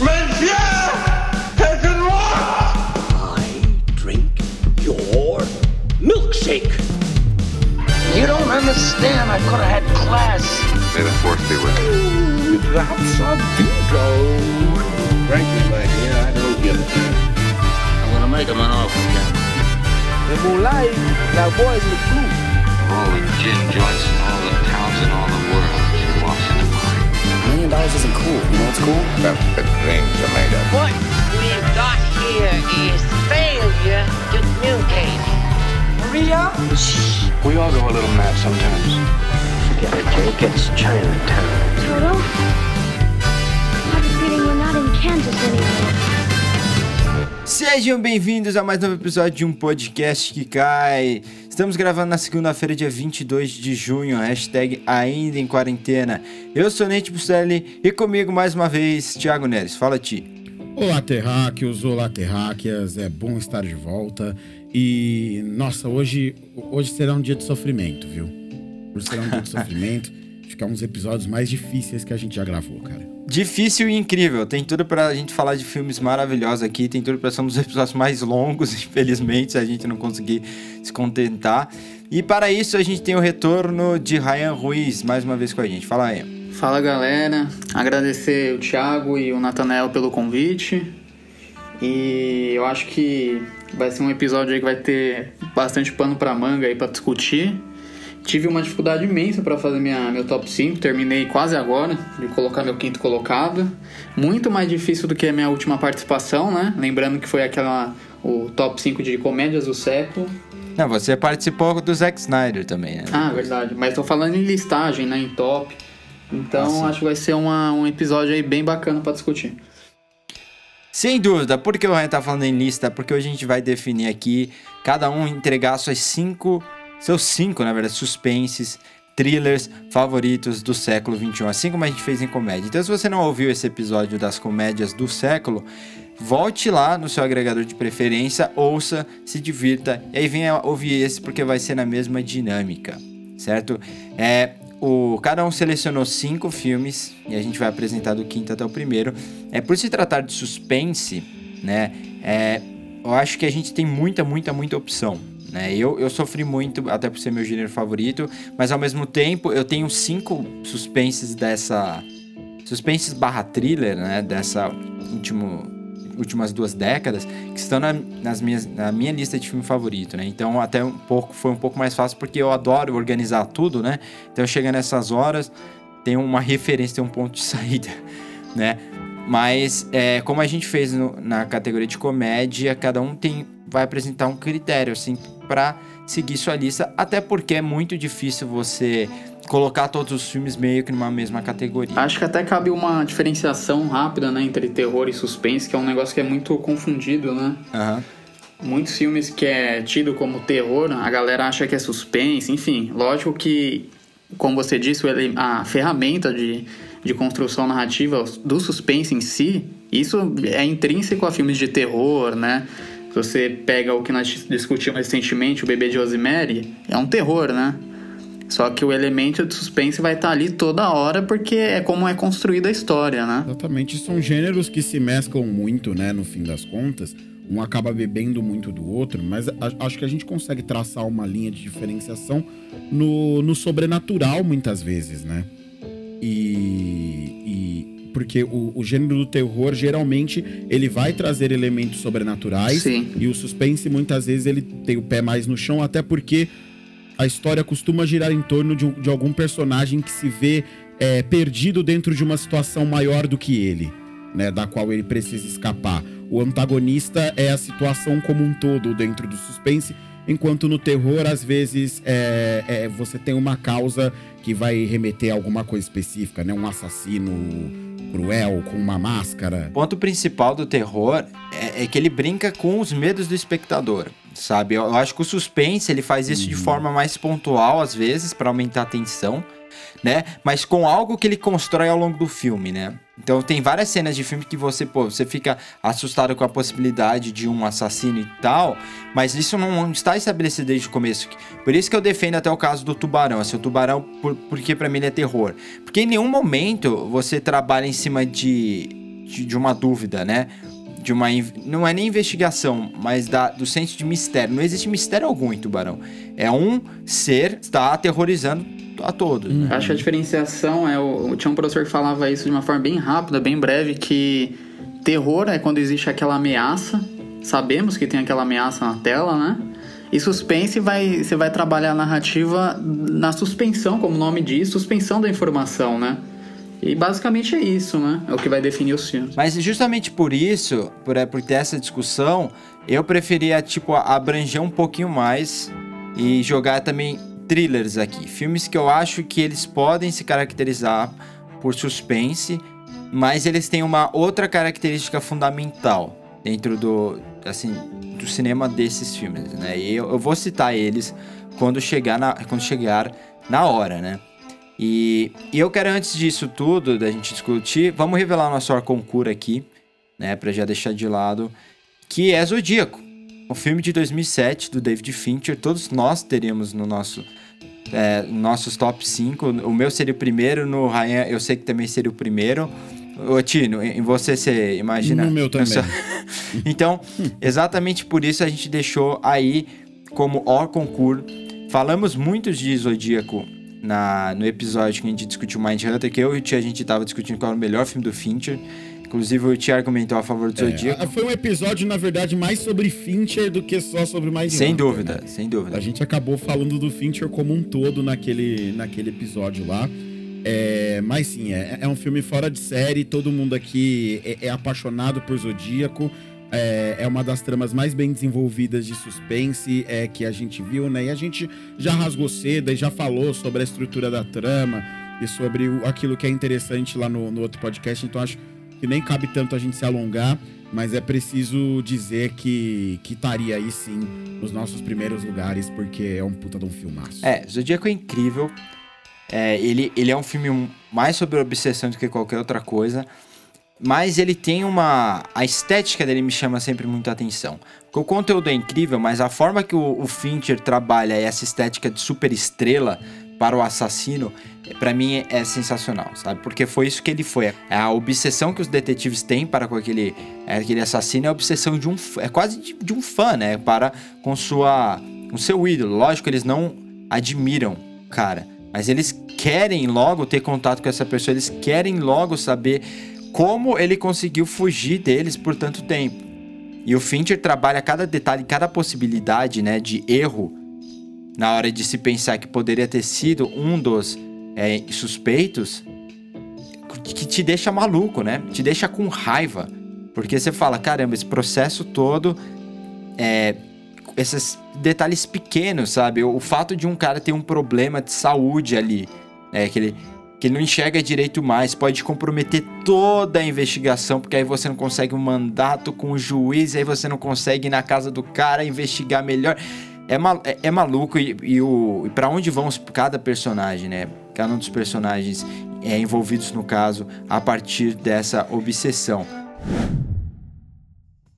Monsieur! Taken what? I drink your milkshake. You don't understand. I could have had class. May the force be with you. That's a bingo. Frankly, my dear, I don't give a damn. I'm gonna make him an offer again. The Moonlight, that boy's the blue. All the gin joints million dollars isn't cool. You know what's cool? That's what dreams are made of. What we've got here is failure to communicate. Maria? We all go a little mad sometimes. Forget it, Jake. It's Chinatown. Toto? I have a feeling we're not in Kansas anymore. Sejam bem-vindos a mais um episódio de um podcast que cai. Estamos gravando na segunda-feira, dia 22 de junho, hashtag ainda em quarentena. Eu sou Nate Bustelli e comigo mais uma vez, Thiago Neres. Fala, Ti. Olá, terráqueos, olá, terráqueas, é bom estar de volta. E, nossa, hoje, hoje será um dia de sofrimento, viu? Hoje será um dia de sofrimento. Acho que é um dos episódios mais difíceis que a gente já gravou, cara. Difícil e incrível. Tem tudo pra gente falar de filmes maravilhosos aqui. Tem tudo pra ser um dos episódios mais longos, infelizmente, se a gente não conseguir se contentar. E para isso, a gente tem o retorno de Ryan Ruiz mais uma vez com a gente. Fala aí. Fala galera, agradecer o Thiago e o Nathanael pelo convite. E eu acho que vai ser um episódio aí que vai ter bastante pano pra manga aí pra discutir. Tive uma dificuldade imensa para fazer minha, meu top 5, terminei quase agora de colocar meu quinto colocado. Muito mais difícil do que a minha última participação, né? Lembrando que foi aquela o top 5 de comédias do século. Não, você participou do Zack Snyder também, né? Ah, verdade. Mas tô falando em listagem, né? Em top. Então sim. acho que vai ser uma, um episódio aí bem bacana para discutir. Sem dúvida, por que o Ryan tá falando em lista? Porque hoje a gente vai definir aqui, cada um entregar suas cinco, seus cinco, na verdade, suspenses, thrillers favoritos do século XXI, assim como a gente fez em comédia. Então, se você não ouviu esse episódio das comédias do século, volte lá no seu agregador de preferência, ouça, se divirta, e aí venha ouvir esse porque vai ser na mesma dinâmica, certo? É, o, cada um selecionou cinco filmes e a gente vai apresentar do quinto até o primeiro. É por se tratar de suspense, né? É, eu acho que a gente tem muita, muita, muita opção. Né? Eu, eu sofri muito, até por ser meu gênero favorito, mas ao mesmo tempo eu tenho cinco suspenses dessa. Suspenses barra thriller, né? Dessa último, últimas duas décadas, que estão na, nas minhas, na minha lista de filme favorito, né? Então até um pouco foi um pouco mais fácil porque eu adoro organizar tudo, né? Então chega nessas horas, tem uma referência, tem um ponto de saída, né? Mas é, como a gente fez no- na categoria de comédia, cada um tem vai apresentar um critério assim para seguir sua lista, até porque é muito difícil você colocar todos os filmes meio que numa mesma categoria. Acho que até cabe uma diferenciação rápida, né, entre terror e suspense, que é um negócio que é muito confundido, né? Aham. Muitos filmes que é tido como terror, a galera acha que é suspense, enfim. Lógico que, como você disse, a ferramenta de, de construção narrativa do suspense em si, isso é intrínseco a filmes de terror, né? Se você pega o que nós discutimos recentemente, o Bebê de Rosemary, é um terror, né? Só que o elemento de suspense vai estar ali toda hora porque é como é construída a história, né? Exatamente, são gêneros que se mesclam muito, né, no fim das contas. Um acaba bebendo muito do outro, mas acho que a gente consegue traçar uma linha de diferenciação no, no sobrenatural, muitas vezes, né? E. porque o, o gênero do terror, geralmente, ele vai trazer elementos sobrenaturais. Sim. E o suspense, muitas vezes, ele tem o pé mais no chão, até porque a história costuma girar em torno de, de algum personagem que se vê é, perdido dentro de uma situação maior do que ele, né? Da qual ele precisa escapar. O antagonista é a situação como um todo dentro do suspense, enquanto no terror, às vezes, é, é, você tem uma causa que vai remeter a alguma coisa específica, né? Um assassino cruel com uma máscara. O ponto principal do terror é, é que ele brinca com os medos do espectador, sabe? Eu, eu acho que o suspense ele faz isso de forma mais pontual às vezes para aumentar a tensão, né? Mas com algo que ele constrói ao longo do filme, né? Então tem várias cenas de filme que você, pô, você fica assustado com a possibilidade de um assassino e tal, mas isso não está estabelecido desde o começo. Por isso que eu defendo até o caso do tubarão, assim, o tubarão, por, porque para mim ele é terror. Porque em nenhum momento você trabalha em cima de de, de uma dúvida, né? De uma. Não é nem investigação, mas da, do senso de mistério. Não existe mistério algum em Tubarão. É um ser que está aterrorizando a todos. Né? Acho que a diferenciação é. O, tinha um professor que falava isso de uma forma bem rápida, bem breve, que terror é quando existe aquela ameaça. Sabemos que tem aquela ameaça na tela, né? E suspense vai, você vai trabalhar a narrativa na suspensão, como o nome diz, suspensão da informação, né? E basicamente é isso, né? É o que vai definir os filmes. Mas justamente por isso, por, é, por ter essa discussão, eu preferia, tipo, abranger um pouquinho mais e jogar também thrillers aqui. Filmes que eu acho que eles podem se caracterizar por suspense, mas eles têm uma outra característica fundamental dentro do, assim, do cinema desses filmes, né? E eu, eu vou citar eles quando chegar na, quando chegar na hora, né? E, e eu quero, antes disso tudo, da gente discutir, vamos revelar nosso concurso aqui, né? Pra já deixar de lado, que é Zodíaco. O filme de 2007 do David Fincher, todos nós teríamos no nosso é, nossos top 5. O meu seria o primeiro, no Ryan eu sei que também seria o primeiro. Ô, Tino, em você você imagina? No meu também. então, exatamente por isso a gente deixou aí como ó concurso. Falamos muito de Zodíaco na, no episódio que a gente discutiu Mind Hunter, que eu e o Tia a gente tava discutindo qual era o melhor filme do Fincher. Inclusive o Tia argumentou a favor do é, Zodíaco. Foi um episódio, na verdade, mais sobre Fincher do que só sobre Mind Sem Hunter, dúvida, né? sem dúvida. A gente acabou falando do Fincher como um todo naquele, naquele episódio lá. É, mas sim, é, é, um filme fora de série. Todo mundo aqui é, é apaixonado por Zodíaco. É, é, uma das tramas mais bem desenvolvidas de suspense é, que a gente viu, né? E a gente já rasgou seda e já falou sobre a estrutura da trama e sobre o, aquilo que é interessante lá no, no outro podcast. Então acho que nem cabe tanto a gente se alongar, mas é preciso dizer que que estaria aí sim nos nossos primeiros lugares, porque é um puta de um filmaço. É, Zodíaco é incrível. É, ele, ele é um filme mais sobre obsessão do que qualquer outra coisa. Mas ele tem uma. A estética dele me chama sempre muita atenção. Porque o conteúdo é incrível, mas a forma que o, o Fincher trabalha essa estética de super estrela para o assassino, para mim é sensacional, sabe? Porque foi isso que ele foi. É a obsessão que os detetives têm para com aquele, é, aquele assassino é a obsessão de um. É quase de, de um fã, né? Para com sua. com seu ídolo. Lógico, eles não admiram, cara. Mas eles querem logo ter contato com essa pessoa, eles querem logo saber como ele conseguiu fugir deles por tanto tempo. E o Fincher trabalha cada detalhe, cada possibilidade né, de erro na hora de se pensar que poderia ter sido um dos é, suspeitos, que te deixa maluco, né? Te deixa com raiva. Porque você fala, caramba, esse processo todo é, esses detalhes pequenos, sabe? O, fato de um cara ter um problema de saúde ali, é, que ele, que ele não enxerga direito mais, pode comprometer toda a investigação, porque aí você não consegue um mandato com o juiz, aí você não consegue ir na casa do cara investigar melhor. É, mal, é, é maluco e, e, e para onde vão cada personagem, né? Cada um dos personagens é, envolvidos no caso a partir dessa obsessão.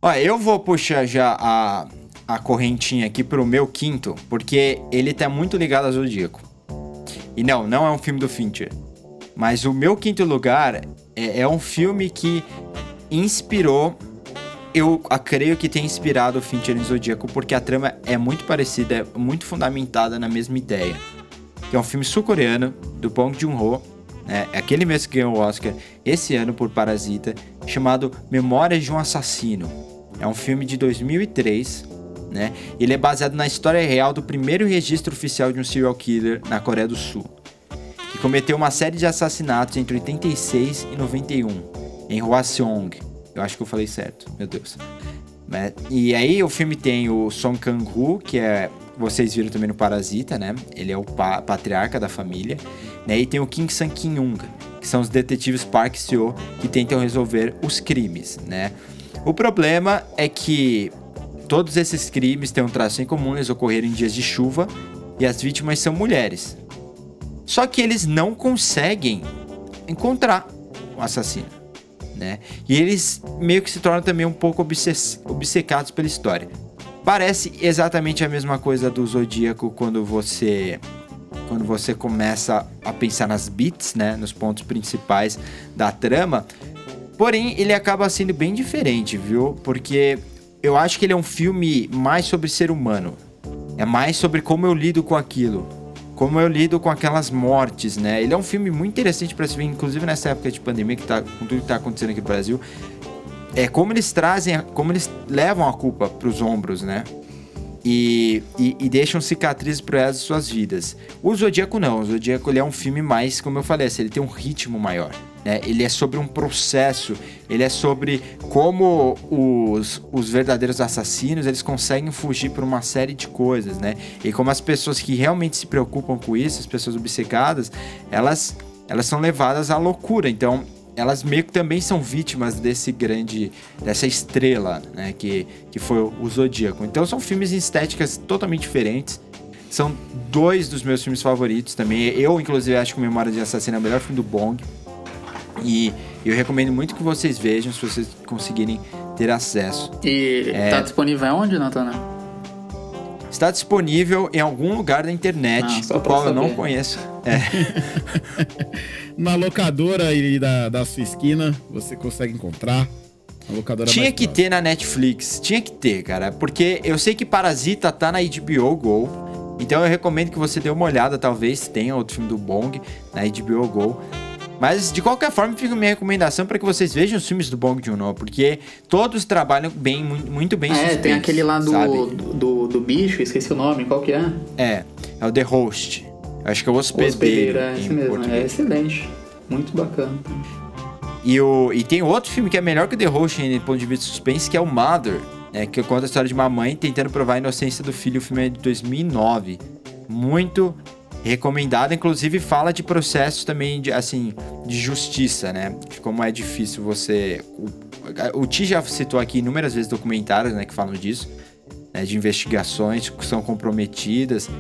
Olha, eu vou puxar já a, a correntinha aqui pro meu quinto, porque ele tá muito ligado ao Zodíaco. E não, não é um filme do Fincher. Mas o meu quinto lugar é, é um filme que inspirou. Eu creio que tem inspirado o Fincher em Zodíaco, porque a trama é muito parecida, é muito fundamentada na mesma ideia. Que é um filme sul-coreano, do Bong Joon-ho, né? é aquele mesmo que ganhou o Oscar esse ano por Parasita, chamado Memórias de um Assassino. É um filme de 2003 né? Ele é baseado na história real do primeiro registro oficial de um serial killer na Coreia do Sul, que cometeu uma série de assassinatos entre 86 e 91 em Hwaseong. Eu acho que eu falei certo, meu Deus. E aí o filme tem o Song Kang-ho, que é vocês viram também no Parasita, né? Ele é o pa patriarca da família, né? E tem o Kim Sang Kyung, que são os detetives Park Seo que tentam resolver os crimes, né? O problema é que Todos esses crimes têm um traço em comum, eles ocorreram em dias de chuva e as vítimas são mulheres. Só que eles não conseguem encontrar o assassino, né? E eles meio que se tornam também um pouco obcecados pela história. Parece exatamente a mesma coisa do Zodíaco quando você quando você começa a pensar nas beats, né, nos pontos principais da trama. Porém, ele acaba sendo bem diferente, viu? Porque eu acho que ele é um filme mais sobre ser humano. É mais sobre como eu lido com aquilo. Como eu lido com aquelas mortes, né? Ele é um filme muito interessante para se ver, inclusive nessa época de pandemia que tá com tudo que tá acontecendo aqui no Brasil. É como eles trazem, como eles levam a culpa pros ombros, né? E, e, e, deixam cicatrizes para elas suas vidas. O Zodíaco não, o Zodíaco ele é um filme mais, como eu falei, assim, ele tem um ritmo maior. Né? Ele é sobre um processo, ele é sobre como os, os verdadeiros assassinos eles conseguem fugir por uma série de coisas, né? E como as pessoas que realmente se preocupam com isso, as pessoas obcecadas, elas, elas são levadas à loucura. Então, elas meio que também são vítimas desse grande, dessa estrela, né, que, que foi o Zodíaco. Então são filmes em estéticas totalmente diferentes. São dois dos meus filmes favoritos também. Eu, inclusive, acho que o Memória de Assassino é o melhor filme do Bong. E eu recomendo muito que vocês vejam, se vocês conseguirem ter acesso. E é... tá disponível onde, Natana? Está disponível em algum lugar da internet, ah, o qual eu não conheço. É. Na locadora aí da, da sua esquina, você consegue encontrar. A locadora Tinha que ter na Netflix, tinha que ter, cara. Porque eu sei que Parasita tá na HBO Go. Então eu recomendo que você dê uma olhada, talvez tenha outro filme do Bong na HBO Go. Mas de qualquer forma, fica minha recomendação para que vocês vejam os filmes do Bong Joon-ho, porque todos trabalham bem, muito bem. É, tem aquele lá do, do, do, bicho, esqueci o nome, qual que é? É, é o The Host. Acho que é o hospedeiro. hospedeiro é esse mesmo, português. é excelente, muito bacana. E, o, e tem outro filme que é melhor que o The Host em ponto de vista de suspense, que é o Mother, né, que conta a história de uma mãe tentando provar a inocência do filho. O filme é de 2009. Muito recomendado, inclusive fala de processos também de assim de justiça, né? De como é difícil você. O, o Ti já citou aqui inúmeras vezes documentários, né, que falam disso, né, de investigações que são comprometidas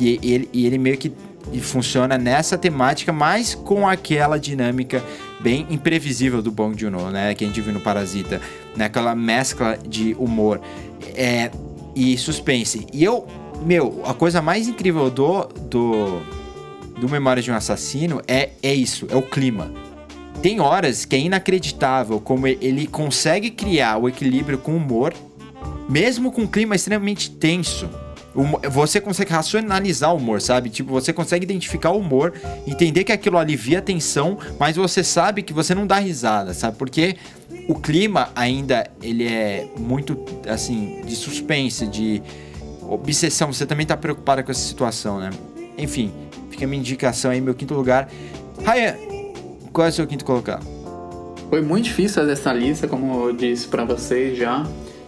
e, e ele, e ele meio que funciona nessa temática, mas com aquela dinâmica bem imprevisível do Bong Joon-ho, né, que a gente viu no Parasita, né, aquela mescla de humor é, e suspense. E eu meu, a coisa mais incrível do, do, do Memória de um Assassino é, é isso, é o clima. Tem horas que é inacreditável como ele consegue criar o equilíbrio com humor, mesmo com um clima extremamente tenso. Você consegue racionalizar o humor, sabe? Tipo, você consegue identificar o humor, entender que aquilo alivia a tensão, mas você sabe que você não dá risada, sabe? Porque o clima ainda ele é muito assim de suspense, de obsessão, você também tá preocupada com essa situação, né? Enfim, fica a minha indicação aí, meu quinto lugar. Raya, qual é o seu quinto colocado? Foi muito difícil fazer essa lista, como eu disse para vocês já.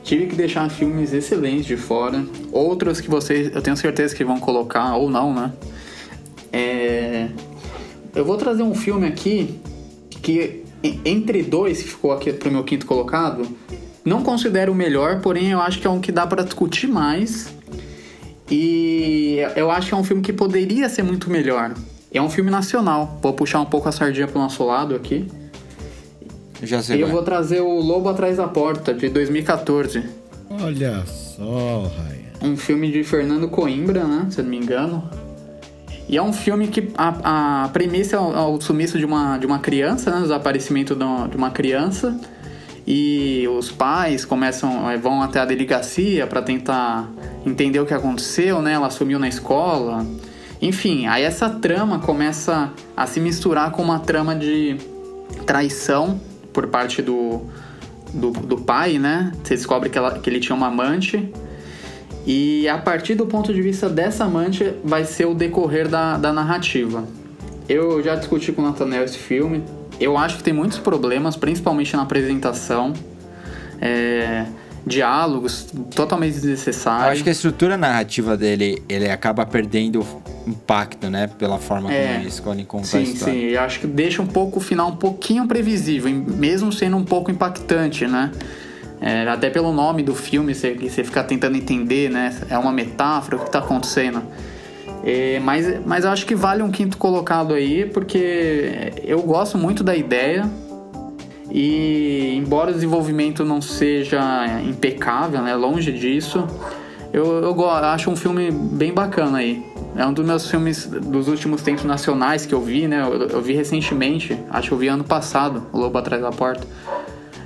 Tive que deixar filmes excelentes de fora. Outros que vocês, eu tenho certeza que vão colocar, ou não, né? É... Eu vou trazer um filme aqui que, entre dois, que ficou aqui pro meu quinto colocado, não considero o melhor, porém eu acho que é um que dá para discutir mais e eu acho que é um filme que poderia ser muito melhor. É um filme nacional. Vou puxar um pouco a sardinha pro nosso lado aqui. Já sei. E eu vou trazer o Lobo Atrás da Porta, de 2014. Olha só, Ryan. Um filme de Fernando Coimbra, né? Se eu não me engano. E é um filme que a, a premissa é o, é sumiço de uma, de uma criança, né? O desaparecimento de uma criança e os pais começam eh, vão até a delegacia para tentar entender o que aconteceu, né? Ela sumiu na escola. Enfim, aí essa trama começa a se misturar com uma trama de traição por parte do, do, do pai, né? Você descobre que, ela, que ele tinha uma amante. E a partir do ponto de vista dessa amante vai ser o decorrer da, da narrativa. Eu já discuti com o Nathaniel esse filme, eu acho que tem muitos problemas, principalmente na apresentação. É, diálogos totalmente desnecessários. Eu acho que a estrutura narrativa dele, ele acaba perdendo impacto, né? Pela forma é, como ele escolhe contar sim, a história. Sim, sim. Eu acho que deixa um pouco o final um pouquinho previsível, mesmo sendo um pouco impactante, né? É, até pelo nome do filme, você, você fica tentando entender, né? É uma metáfora, o que está acontecendo. É, mas, mas eu acho que vale um quinto colocado aí, porque eu gosto muito da ideia. E embora o desenvolvimento não seja impecável, né, longe disso, eu, eu acho um filme bem bacana aí. É um dos meus filmes dos últimos tempos nacionais que eu vi, né? Eu, eu vi recentemente, acho que eu vi ano passado, O Lobo Atrás da Porta.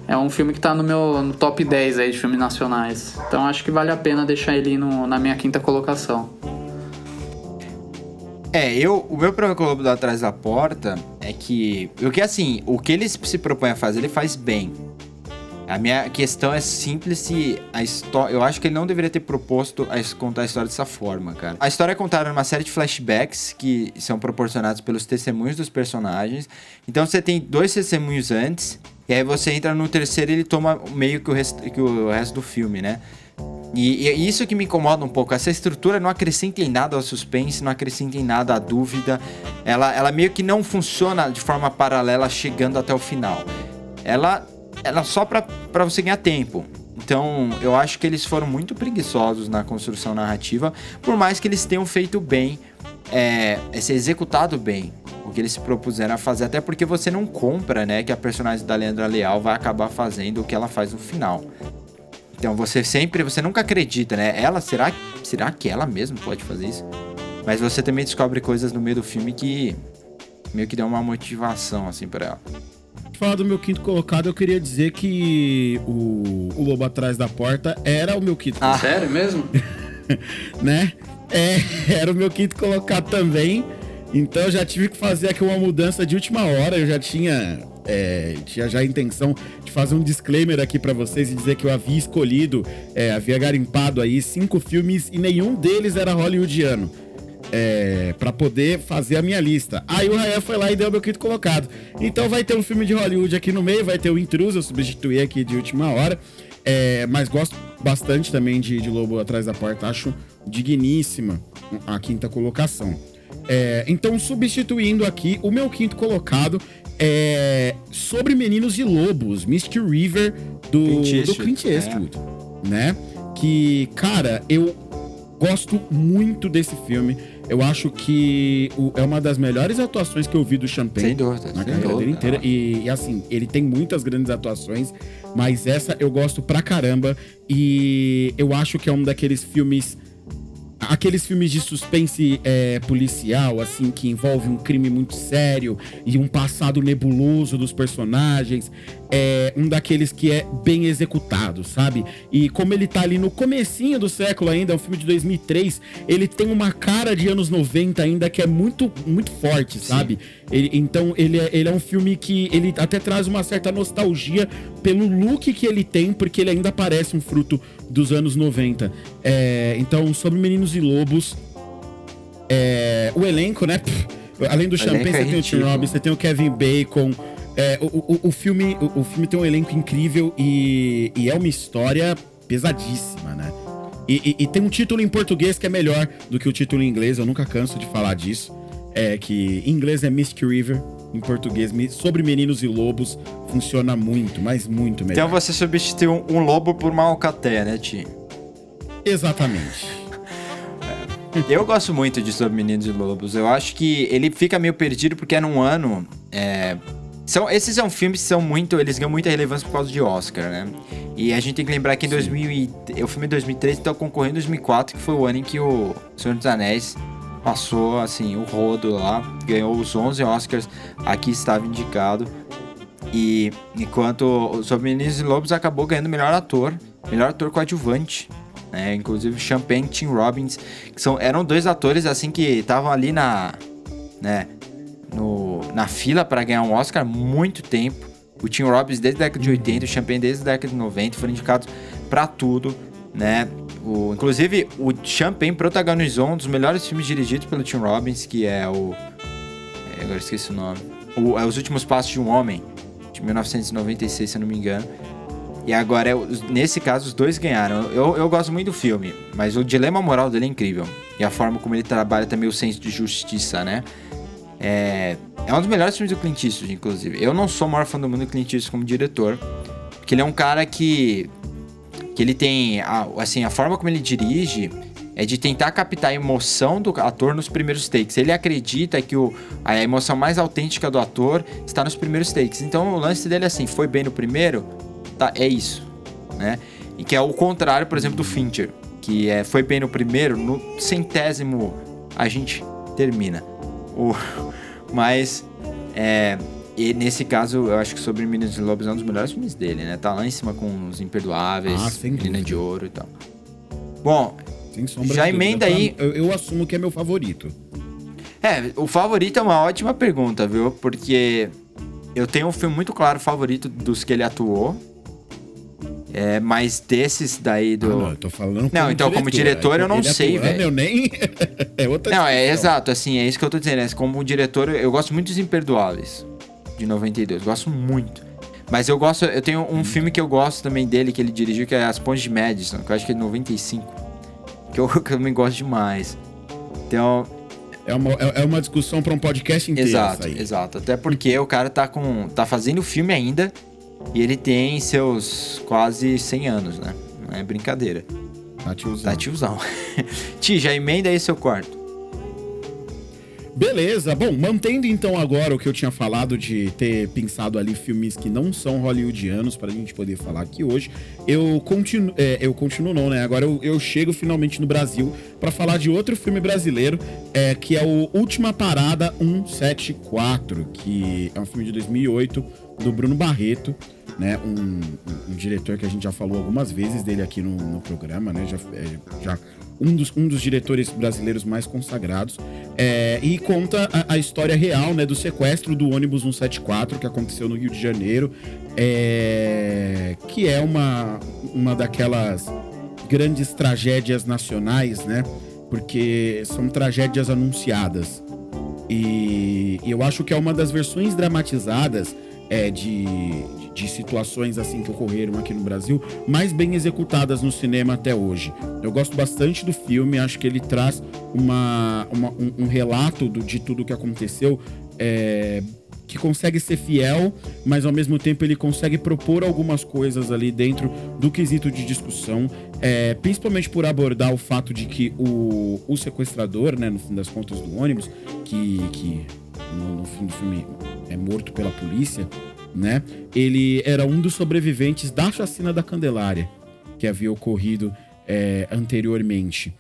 é um filme que tá no meu no top 10 aí de filmes nacionais. Então acho que vale a pena deixar ele no, na minha quinta colocação. É, eu, o meu problema com o Lobo da Atrás da Porta é que, o que assim, o que ele se propõe a fazer, ele faz bem. A minha questão é simples se a história. Eu acho que ele não deveria ter proposto a contar a história dessa forma, cara. A história é contada numa série de flashbacks que são proporcionados pelos testemunhos dos personagens. Então você tem dois testemunhos antes, e aí você entra no terceiro e ele toma meio que o resto, que o resto do filme, né? E, e isso que me incomoda um pouco. Essa estrutura não acrescenta em nada ao suspense, não acrescenta em nada à dúvida. Ela, ela meio que não funciona de forma paralela chegando até o final. Ela, ela só pra você ganhar tempo. Então, eu acho que eles foram muito preguiçosos na construção narrativa, por mais que eles tenham feito bem, é, se executado bem o que eles se propuseram a fazer, até porque você não compra, né, que a personagem da Leandra Leal vai acabar fazendo o que ela faz no final. Então você sempre, você nunca acredita, né? Ela, será, será que ela mesma pode fazer isso? Mas você também descobre coisas no meio do filme que meio que dão uma motivação, assim, pra ela. Falar do meu quinto colocado, eu queria dizer que o, o Lobo Atrás da Porta era o meu quinto ah. Sério mesmo? né? É, era o meu quinto colocado também. Então eu já tive que fazer aqui uma mudança de última hora. Eu já tinha, é, tinha já a intenção de fazer um disclaimer aqui para vocês e dizer que eu havia escolhido, é, havia garimpado aí cinco filmes e nenhum deles era hollywoodiano. É, para poder fazer a minha lista. Aí o Rael foi lá e deu meu quinto colocado. Então vai ter um filme de Hollywood aqui no meio, vai ter o Intruso, eu substituí aqui de última hora. É, mas gosto bastante também de, de Lobo Atrás da Porta, acho digníssima a quinta colocação. É, então, substituindo aqui, o meu quinto colocado é sobre Meninos e Lobos, Mystic River, do Clint do Clint Eastwood é. né? Que, cara, eu gosto muito desse filme. Eu acho que o, é uma das melhores atuações que eu vi do Champagne. Sem dúvida. Na carreira dele inteira. E, e, assim, ele tem muitas grandes atuações, mas essa eu gosto pra caramba. E eu acho que é um daqueles filmes aqueles filmes de suspense é, policial, assim, que envolve um crime muito sério e um passado nebuloso dos personagens, é um daqueles que é bem executado, sabe? E como ele tá ali no comecinho do século ainda, é um filme de 2003, ele tem uma cara de anos 90 ainda que é muito, muito forte, sabe? Ele, então ele é, ele é um filme que ele até traz uma certa nostalgia pelo look que ele tem, porque ele ainda parece um fruto dos anos 90. É, então, sobre Meninos e Lobos, é, o elenco, né? Além do Champagne, é você tem o Tim Robbins, você tem o Kevin Bacon. É, o, o, o, filme, o, o, filme tem um elenco incrível e, e, é uma história pesadíssima, né? E, e, e, tem um título em português que é melhor do que o título em inglês, eu nunca canso de falar disso. É que em inglês é Mystic River, em português, sobre meninos e lobos, funciona muito, mas muito melhor. Então você substituiu um lobo por uma alcaté, né, Ti? Exatamente. Eu gosto muito de Sobre Meninos e Lobos. Eu acho que ele fica meio perdido porque é num ano. É... São, esses são filmes que são muito. Eles ganham muita relevância por causa de Oscar, né? E a gente tem que lembrar que em 2000. E, o filme é 2003 então concorrendo em 2004, que foi o ano em que o Senhor dos Anéis passou assim o rodo lá, ganhou os 11 Oscars, aqui estava indicado. E enquanto o Sobre Meninos e Lobos acabou ganhando melhor ator, melhor ator coadjuvante, né? Inclusive Champagne, Tim Robbins, que são, eram dois atores assim que estavam ali na, né, no, na fila para ganhar um Oscar muito tempo. O Tim Robbins desde a década de 80, o Champagne desde a década de 90 foram indicados para tudo, né? O, inclusive, o Champagne protagonizou um dos melhores filmes dirigidos pelo Tim Robbins, que é o. É, agora esqueci o nome. O, é Os Últimos Passos de um Homem, de 1996, se eu não me engano. E agora, é, nesse caso, os dois ganharam. Eu, eu gosto muito do filme, mas o dilema moral dele é incrível. E a forma como ele trabalha também o senso de justiça, né? É, é um dos melhores filmes do Clint Eastwood, inclusive. Eu não sou o maior fã do mundo do Clint Eastwood como diretor, porque ele é um cara que que ele tem, a, assim, a forma como ele dirige é de tentar captar a emoção do ator nos primeiros takes. Ele acredita que o, a emoção mais autêntica do ator está nos primeiros takes. Então o lance dele é assim, foi bem no primeiro, tá, é isso, né? E que é o contrário, por exemplo, do Fincher, que é foi bem no primeiro, no centésimo a gente termina. O, mas é, e nesse caso, eu acho que sobre Meninas de Lobos é um dos melhores filmes dele, né? Tá lá em cima com os Imperdoáveis, Ah, Menina dúvida. de Ouro e tal. Bom, Já emenda aí. Eu, eu assumo que é meu favorito. é, o favorito é uma ótima pergunta, viu? Porque eu tenho um filme muito claro favorito dos que ele atuou. É, mas desses daí do. Ah, não, eu tô falando Não, então, como diretor, eu não Ele sei, atuando, velho. Eu nem... é outra Não, é exato, assim, é isso que eu tô dizendo. É, como diretor, eu gosto muito dos Imperdoáveis, de 92. Gosto muito. Mas eu gosto, eu tenho um filme que eu gosto também dele, que ele dirigiu, que é As Pontes de Madison, que eu acho que é de 95. Que eu, que eu também gosto demais. Então, É uma, é é uma discussão pra um podcast inteiro exato, exato. Até porque o cara tá com. tá fazendo filme ainda. E ele tem seus quase 100 anos, né? Não é brincadeira. Tá, tiozão. Tá tiozão. Ti, já emenda aí seu quarto. Beleza, bom, mantendo então agora o que eu tinha falado de ter pensado ali filmes que não são hollywoodianos pra gente poder falar aqui hoje, eu continuo, é, eu continuo não, né? Agora eu, eu chego finalmente no Brasil pra falar de outro filme brasileiro, é, que é o Última Parada 174, que é um filme de 2008 do Bruno Barreto, né? Um, um- um diretor que a gente já falou algumas vezes dele aqui no, no programa, né? Já, é, já um dos, um dos diretores brasileiros mais consagrados. É, e conta a, a história real né, do sequestro do ônibus 174 que aconteceu no Rio de Janeiro, é, que é uma, uma daquelas grandes tragédias nacionais, né? Porque são tragédias anunciadas. E, e eu acho que é uma das versões dramatizadas é, de, de- situações assim que ocorreram aqui no Brasil, mais bem executadas no cinema até hoje. Eu gosto bastante do filme, acho que ele traz uma, uma- um, um relato do- de tudo que aconteceu. é, que consegue ser fiel, mas ao mesmo tempo ele consegue propor algumas coisas ali dentro do quesito de discussão, é, principalmente por abordar o fato de que o, o sequestrador, né, no fim das contas do ônibus, que, que no, no fim do filme é morto pela polícia, né, ele era um dos sobreviventes da chacina da Candelária, que havia ocorrido é, anteriormente.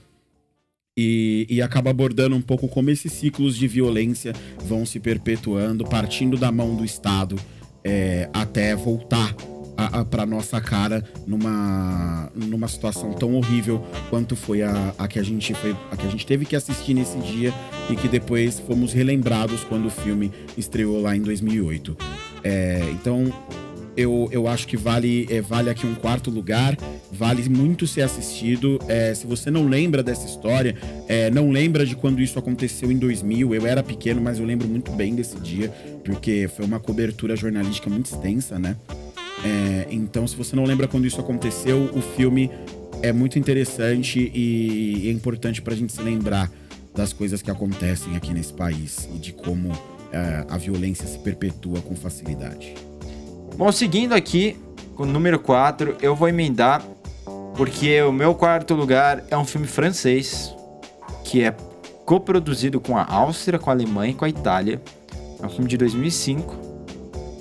E, e acaba abordando um pouco como esses ciclos de violência vão se perpetuando, partindo da mão do Estado é, até voltar para nossa cara numa, numa situação tão horrível quanto foi a, a que a gente foi a que a gente teve que assistir nesse dia e que depois fomos relembrados quando o filme estreou lá em 2008. É, então eu, eu acho que vale, é, vale aqui um quarto lugar, vale muito ser assistido. É, se você não lembra dessa história, é, não lembra de quando isso aconteceu em 2000, eu era pequeno, mas eu lembro muito bem desse dia, porque foi uma cobertura jornalística muito extensa, né? É, então, se você não lembra quando isso aconteceu, o filme é muito interessante e é importante pra gente se lembrar das coisas que acontecem aqui nesse país e de como é, a violência se perpetua com facilidade. Bom, seguindo aqui com o número 4, eu vou emendar porque o meu quarto lugar é um filme francês que é coproduzido com a Áustria, com a Alemanha e com a Itália. É um filme de 2005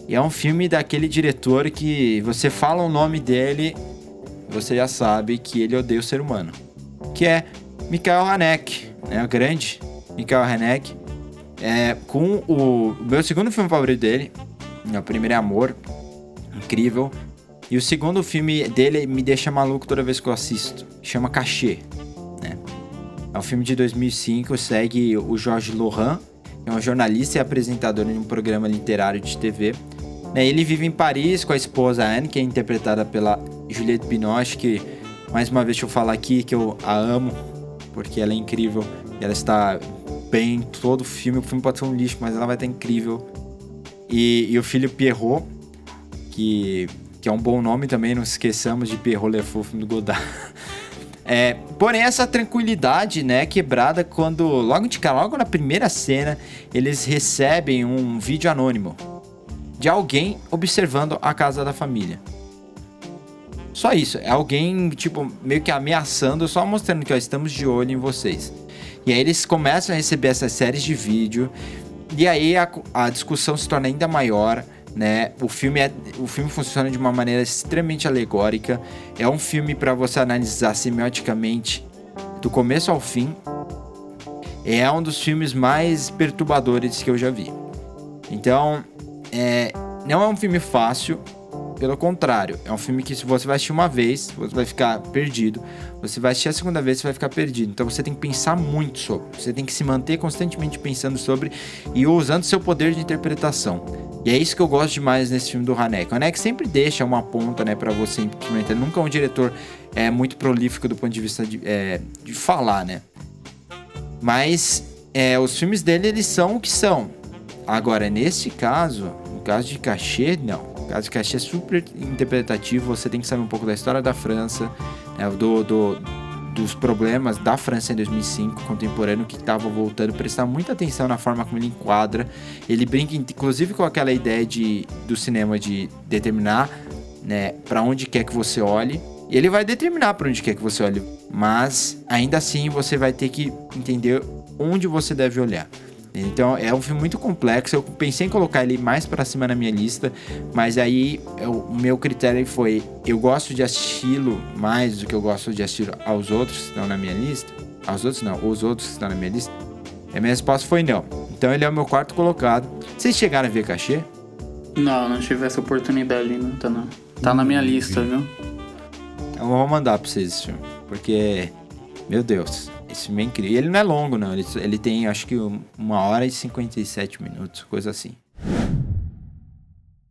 e é um filme daquele diretor que você fala o nome dele, você já sabe que ele odeia o ser humano, que é Michael Haneke, né, o grande Michael Haneke. É, com o, meu segundo filme favorito dele, o primeiro é Amor, incrível. E o segundo filme dele me deixa maluco toda vez que eu assisto. Chama Cachê. Né? É um filme de 2005, segue o Jorge Lohan, é um jornalista e apresentador de um programa literário de TV. Né, Ele vive em Paris com a esposa Anne, que é interpretada pela Juliette Binoche, que, mais uma vez, deixa eu falar aqui que eu a amo, porque ela é incrível. Ela está bem todo o filme. O filme pode ser um lixo, mas ela vai estar incrível. E, e o filho Pierrot, que, que é um bom nome também, não esqueçamos de Pierrot Le Fou, filme do Godard. É, porém, essa tranquilidade, né, quebrada quando, logo de cara, logo na primeira cena, eles recebem um vídeo anônimo de alguém observando a casa da família. Só isso, é alguém, tipo, meio que ameaçando, só mostrando que, ó, estamos de olho em vocês. E aí eles começam a receber essas séries de vídeo, e aí a, a discussão se torna ainda maior, né? O filme, é, o filme funciona de uma maneira extremamente alegórica. É um filme para você analisar semioticamente do começo ao fim. É um dos filmes mais perturbadores que eu já vi. Então, é, não é um filme fácil, pelo contrário, é um filme que se você vai assistir uma vez, você vai ficar perdido. Você vai assistir a segunda vez, você vai ficar perdido. Então você tem que pensar muito sobre. Você tem que se manter constantemente pensando sobre e usando seu poder de interpretação. E é isso que eu gosto demais nesse filme do Hanek. O Hanek sempre deixa uma ponta, né, para você implementar. Nunca é um diretor é muito prolífico do ponto de vista de, é, de falar, né? Mas é, os filmes dele eles são o que são. Agora nesse caso, no caso de cachê, não. Caso de cachê é super interpretativo. Você tem que saber um pouco da história da França, né, do, do, dos problemas da França em 2005, contemporâneo, que estava voltando. Prestar muita atenção na forma como ele enquadra. Ele brinca, inclusive, com aquela ideia de, do cinema de determinar né, para onde quer que você olhe. E ele vai determinar para onde quer que você olhe, mas ainda assim você vai ter que entender onde você deve olhar. Então é um filme muito complexo. Eu pensei em colocar ele mais para cima na minha lista, mas aí eu, o meu critério foi: eu gosto de assisti-lo mais do que eu gosto de assistir aos outros que estão na minha lista. Aos outros não, os outros que estão na minha lista. A minha resposta foi não. Então ele é o meu quarto colocado. Vocês chegaram a ver cachê? Não, não tive essa oportunidade ainda, tá não. Tá na minha lista, viu? Eu vou mandar pra vocês esse filme. Porque, meu Deus, esse é incrível. Ele não é longo, não. Ele, ele tem, acho que, uma hora e 57 minutos, coisa assim.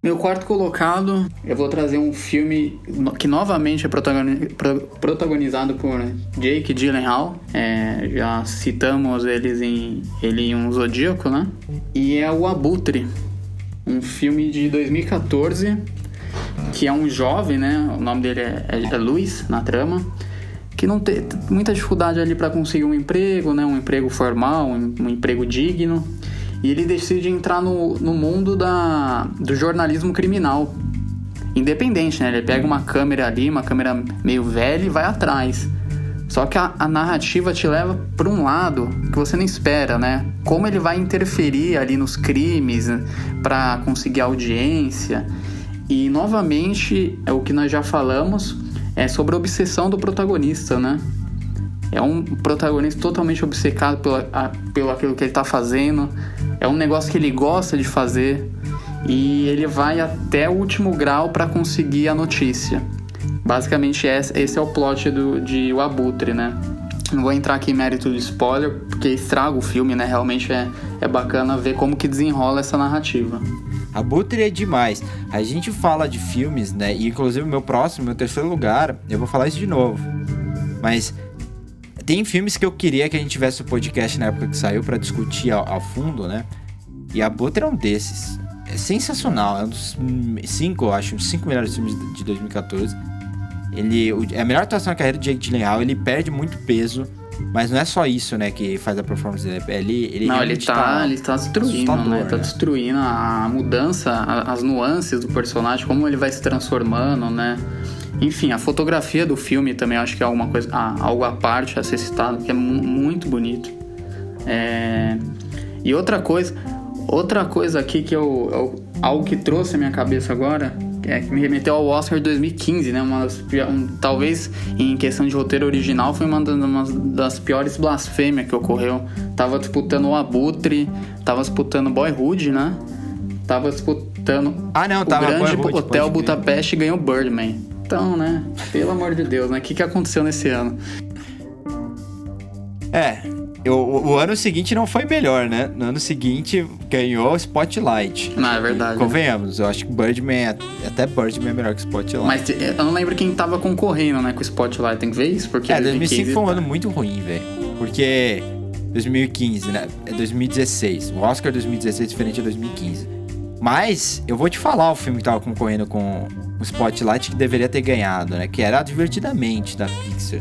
Meu quarto colocado, eu vou trazer um filme que novamente é protagoni pro protagonizado por Jake Gyllenhaal. É, já citamos eles em, ele em Um Zodíaco, né? E é o Abutre, um filme de 2014 que é um jovem, né? O nome dele é, é, é Luiz na trama, que não tem muita dificuldade ali para conseguir um emprego, né? Um emprego formal, um, um emprego digno. E ele decide entrar no, no mundo da, do jornalismo criminal. Independente, né? Ele pega uma câmera ali, uma câmera meio velha e vai atrás. Só que a, a narrativa te leva para um lado que você não espera, né? Como ele vai interferir ali nos crimes né? para conseguir audiência. E novamente, é o que nós já falamos, é sobre a obsessão do protagonista, né? É um protagonista totalmente obcecado pela, a, pelo aquilo que ele está fazendo. É um negócio que ele gosta de fazer e ele vai até o último grau para conseguir a notícia. Basicamente, esse é o plot do, de O Abutre, né? Não vou entrar aqui em mérito de spoiler, porque estraga o filme, né? Realmente é, é bacana ver como que desenrola essa narrativa. Abutre é demais. A gente fala de filmes, né? E inclusive o meu próximo, meu terceiro lugar, eu vou falar isso de novo. Mas tem filmes que eu queria que a gente tivesse o podcast na época que saiu para discutir ao, ao, fundo, né? E Abutre é um desses. É sensacional. É um dos cinco, eu acho, cinco melhores filmes de 2014. Ele é a melhor atuação da carreira de Jake Gyllenhaal. Ele perde muito peso mas não é só isso, né, que faz a performance dele. Ele, ele não, ele tá, tá, ele tá destruindo, né? Tá né? destruindo a mudança, as nuances do personagem, como ele vai se transformando, né? Enfim, a fotografia do filme também acho que é alguma coisa, ah, algo à parte a ser citado, que é muito bonito. É... E outra coisa, outra coisa aqui que eu, eu, algo que trouxe a minha cabeça agora é, que me remeteu ao Oscar de 2015, né? Uma das, um, talvez em questão de roteiro original foi uma das, uma das piores blasfêmias que ocorreu. Tava disputando o Abutre, tava disputando Boyhood, né? Tava disputando ah, não, o tava grande Boyhood, Hotel Budapeste e ganhou Birdman. Então, né? Pelo amor de Deus, né? O que, que aconteceu nesse ano? É, eu, o, ano seguinte não foi melhor, né? No ano seguinte ganhou Spotlight. Não, é verdade. Convenhamos, eu acho que Birdman, até Birdman é melhor que Spotlight. Mas eu não lembro quem tava concorrendo, né, com Spotlight. Tem que ver isso? Porque é, 2005 foi um tá... ano muito ruim, velho. Porque 2015, né? É 2016. O Oscar 2016 é diferente de 2015. Mas eu vou te falar o filme que tava concorrendo com o Spotlight que deveria ter ganhado, né? Que era Divertidamente da Pixar.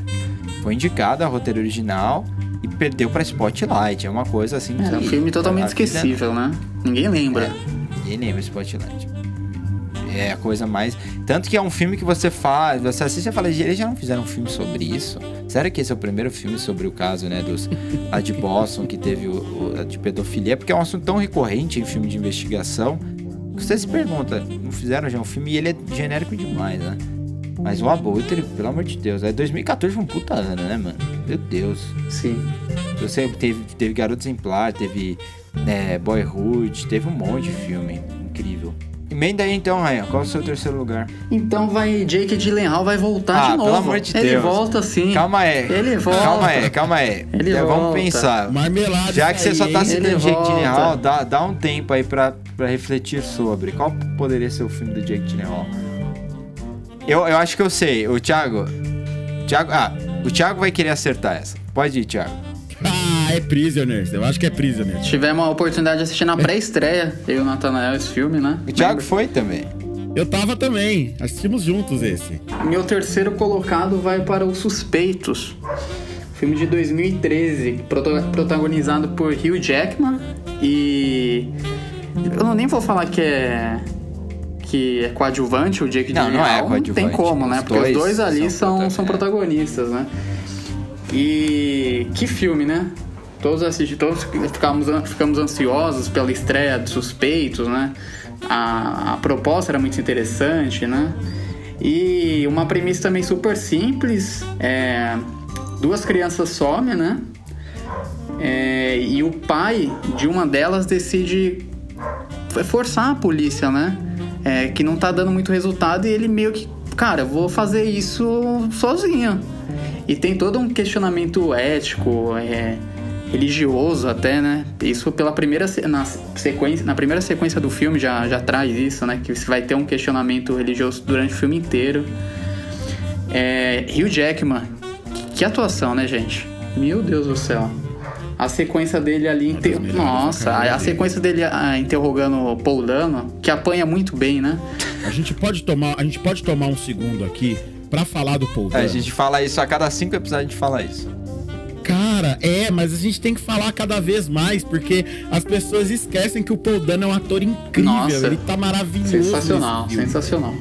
Foi indicado a roteiro original e perdeu pra Spotlight. É uma coisa assim. É, um filme totalmente esquecível, vida... né? Ninguém lembra. É, ninguém lembra Spotlight. É a coisa mais. Tanto que é um filme que você faz, você assiste e fala, eles já não fizeram um filme sobre isso? Será que esse é o primeiro filme sobre o caso, né, dos lá de Boston, que teve o, o de pedofilia? Porque é um assunto tão recorrente em filme de investigação. Que você se pergunta, não fizeram já um filme e ele é genérico demais, né? Mas o Abutre, pelo amor de Deus, é 2014 foi um puta ano, né, mano? Meu Deus. Sim. Você teve, teve Garoto Exemplar, teve é, Boyhood, teve um monte de filme incrível. emenda aí então, Ryan. Qual é o seu terceiro lugar? Então vai. Jake Gyllenhaal vai voltar Ah, de novo. pelo amor de Ele Deus. volta sim. Calma aí. Ele volta. Calma aí, calma aí. Ele É, Vamos volta. pensar. Marmelada Já que você só tá citando Ele Jake. Gyllenhaal, dá, dá um tempo aí pra, pra refletir sobre. Qual poderia ser o filme do Jake Gyllenhaal? Eu, eu acho que eu sei. O Thiago... Thiago... Ah, o Thiago vai querer acertar essa. Pode ir, Thiago. Ah, é Prisoners. Eu acho que é Prisoners. Tivemos a oportunidade de assistir na pré-estreia, eu e o Nathanael, esse filme, né? O Thiago foi também. Eu tava também. Assistimos juntos esse. Meu terceiro colocado vai para Os Suspeitos. Filme de 2013, proto- protagonizado por Hugh Jackman e. Eu não nem vou falar que é. Que é coadjuvante o Jake Não, não Gyllenhaal. é coadjuvante. tem como, né? Os Porque dois os dois ali são são, protagonistas, né? E. que filme, né? Todos assisti, todos ficamos, ficamos ansiosos pela estreia de Suspeitos, né? A, a proposta era muito interessante, né? E uma premissa também super simples. É, duas crianças somem, né? É, e o pai de uma delas decide forçar a polícia, né? É, que não tá dando muito resultado e ele meio que, cara, vou fazer isso sozinho. E tem todo um questionamento ético, é, religioso até, né? Isso pela primeira na sequência, na primeira sequência do filme já, já traz isso, né? Que você vai ter um questionamento religioso durante o filme inteiro. É, Hugh Jackman, que atuação, né, gente? Meu Deus do céu. A sequência dele ali. Inter... Nossa, a, sequência dele ah, interrogando o Paul Dano, que apanha muito bem, né? A gente pode tomar, a gente pode tomar um segundo aqui pra falar do Paul É, a gente fala isso a cada cinco episódios, a gente fala isso. Cara, é, mas a gente tem que falar cada vez mais, porque as pessoas esquecem que o Paul Dano é um ator incrível. Nossa. ele tá maravilhoso. Sensacional, sensacional.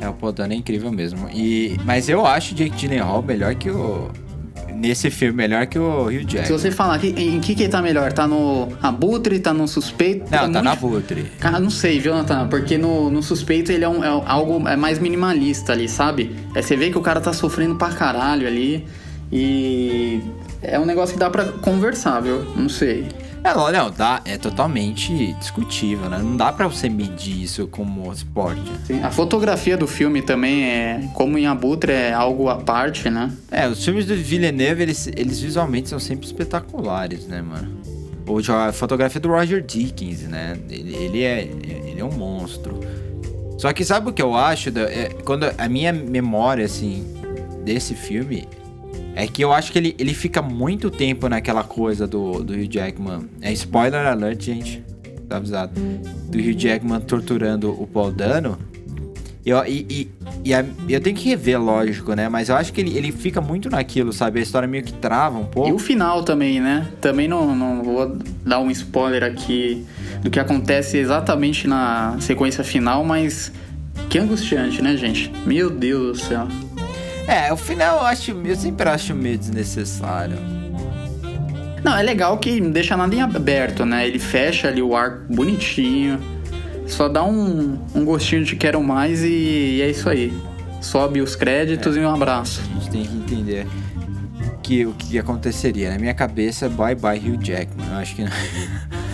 É, o Paul Dano é incrível mesmo. E, mas eu acho o Jake Gyllenhaal melhor que o... Nesse filme, melhor que o Hugh Se Jackman. você falar que, em que que ele tá melhor, tá no Abutre, tá no Suspeito? Não, é tá muito na Butre. Cara, não sei, viu, Nathan? Porque no, no suspeito ele é, um, é algo é mais minimalista ali, sabe? É, você vê que o cara tá sofrendo pra caralho ali. E é um negócio que dá pra conversar, viu? Não sei. É, não, não, dá, é totalmente discutível, né? Não dá pra você medir isso como esporte. Sim, A fotografia do filme também é, como em Abutre, é algo à parte, né? É, os filmes do Villeneuve, eles, eles visualmente são sempre espetaculares, né, mano? Ou a fotografia do Roger Dickens, né? Ele, ele é, ele é um monstro. Só que sabe o que eu acho? é, quando a minha memória, assim, desse filme é que eu acho que ele, ele fica muito tempo naquela coisa do, do Hugh Jackman. É spoiler alert, gente. Tá avisado. Do Hugh Jackman torturando o Paul Dano. Eu, e, e, e a- eu tenho que rever, lógico, né? Mas eu acho que ele, ele fica muito naquilo, sabe? A história meio que trava um E o pouco. final também, né? Também não, não vou dar um spoiler aqui do que acontece exatamente na sequência final, mas que angustiante, né, gente? Meu Deus do céu. É, o final eu acho. Eu sempre acho meio desnecessário. Não, é legal que não deixa nada em aberto, né? Ele fecha ali o arco bonitinho, só dá um, um gostinho de quero mais e, e é isso aí. Sobe os créditos e um abraço. A gente tem que entender que, o que aconteceria. Na minha cabeça, bye bye Hugh Jackman. Eu acho que.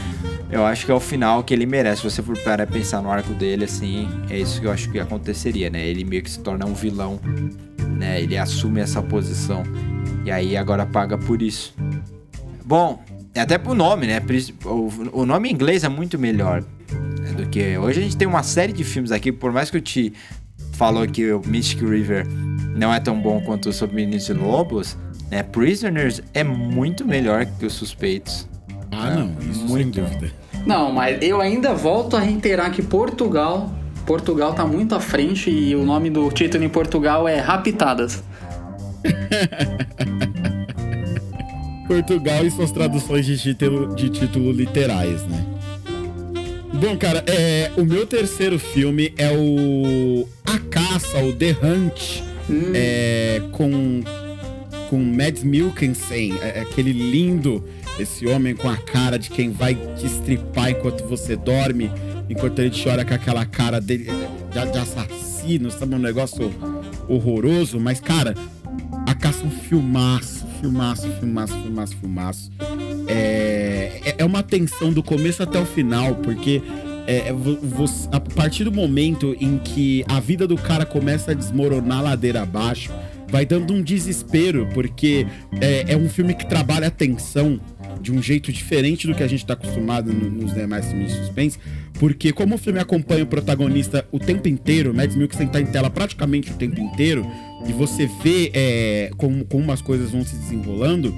eu acho que é o final que ele merece. Se você for parar e pensar no arco dele, assim, é isso que eu acho que aconteceria, né? Ele meio que se torna um vilão, né? Ele assume essa posição. E aí agora paga por isso. Bom, é até pro nome, né? O, nome em inglês é muito melhor né, do que. Hoje a gente tem uma série de filmes aqui, por mais que eu te falou que o Mystic River não é tão bom quanto o Submarinos e Lobos, né? Prisoners é muito melhor que os Suspeitos. Ah, não, isso Muito. sem dúvida. Não, mas eu ainda volto a reiterar que Portugal. Portugal tá muito à frente e o nome do título em Portugal é Raptadas. Portugal e suas traduções de título, de título literais, né? Bom, cara, é, o meu terceiro filme é o A Caça, o The Hunt, é, com, com Mads Mikkelsen, é, é aquele lindo, esse homem com a cara de quem vai te estripar enquanto você dorme, enquanto ele chora com aquela cara dele de, de assassino, sabe? Um negócio horroroso, mas, cara, A Caça é um filmaço, filmaço, filmaço, filmaço, filmaço. É, é- uma tensão do começo até o final, porque é, vo- você- a partir do momento em que a vida do cara começa a desmoronar ladeira abaixo, vai dando um desespero, porque é, é um filme que trabalha a tensão de um jeito diferente do que a gente tá acostumado no- nos demais filmes de suspense, porque como o filme acompanha o protagonista o tempo inteiro, Mads Mikkelsen tá em tela praticamente o tempo inteiro, e você vê é, como, como as coisas vão se desenrolando,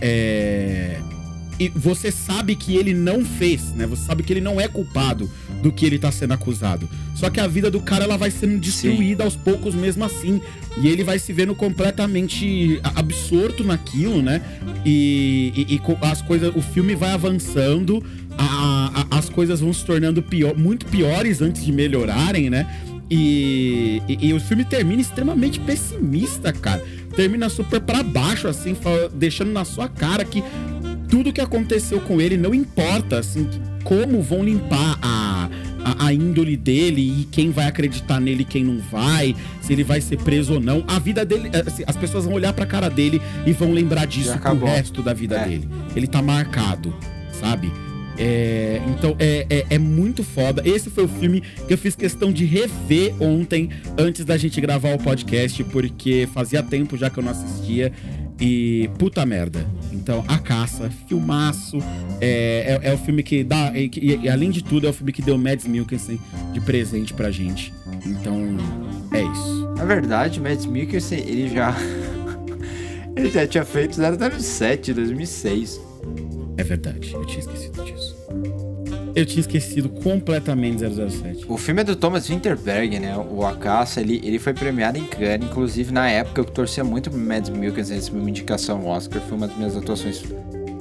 é, e você sabe que ele não fez, né? Você sabe que ele não é culpado do que ele tá sendo acusado. Só que a vida do cara ela vai sendo destruída aos poucos mesmo assim. E ele vai se vendo completamente absorto naquilo, né? E, e- e as coisas, o filme vai avançando, a- a- as coisas vão se tornando pior, muito piores antes de melhorarem, né? E, e- e o filme termina extremamente pessimista, cara. Termina super pra baixo, assim, deixando na sua cara que tudo que aconteceu com ele não importa, assim, como vão limpar a, a, a índole dele e quem vai acreditar nele e quem não vai, se ele vai ser preso ou não. A vida dele, assim, as pessoas vão olhar pra cara dele e vão lembrar disso pro resto da vida É. dele. Ele tá marcado, sabe? É, então é, é, é muito foda. Esse foi o filme que eu fiz questão de rever ontem, antes da gente gravar o podcast, porque fazia tempo já que eu não assistia. E puta merda. Então, A Caça, filmaço. É, é, é o filme que dá. E, e- além de tudo, é o filme que deu Mads Mikkelsen de presente pra gente. Então, é isso. Na verdade, o Mads Mikkelsen, ele já... ele já tinha feito 007, 2006. É verdade, eu tinha esquecido. Eu tinha esquecido completamente 007. O filme é do Thomas Winterberg, né? O A Caça, ele, ele foi premiado em Cannes. Inclusive, na época, eu torcia muito pro Mads Mikkelsen receber uma indicação ao Oscar. Foi uma das minhas atuações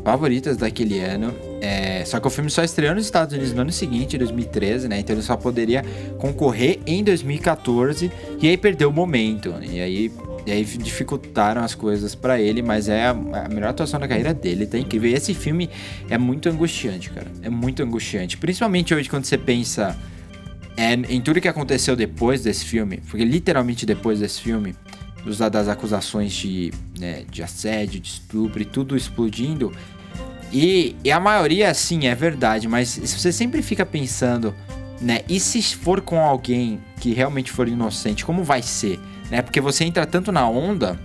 favoritas daquele ano. É, só que o filme só estreou nos Estados Unidos no ano seguinte, 2013, né? Então ele só poderia concorrer em 2014. E aí perdeu o momento. E aí, e aí dificultaram as coisas pra ele. Mas é a, a melhor atuação da carreira dele. Tá incrível. E esse filme é muito angustiante, cara. É muito angustiante. Principalmente hoje, quando você pensa é, em tudo que aconteceu depois desse filme, porque literalmente depois desse filme, das acusações de, né, de assédio, de estupro e tudo explodindo. E, e a maioria, sim, é verdade, mas se você sempre fica pensando, né, e se for com alguém que realmente for inocente, como vai ser? Né? Porque você entra tanto na onda,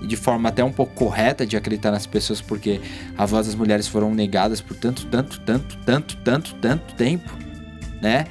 e de forma até um pouco correta de acreditar nas pessoas, porque a voz das mulheres foram negadas por tanto, tanto, tanto, tanto, tanto, tanto tempo, né?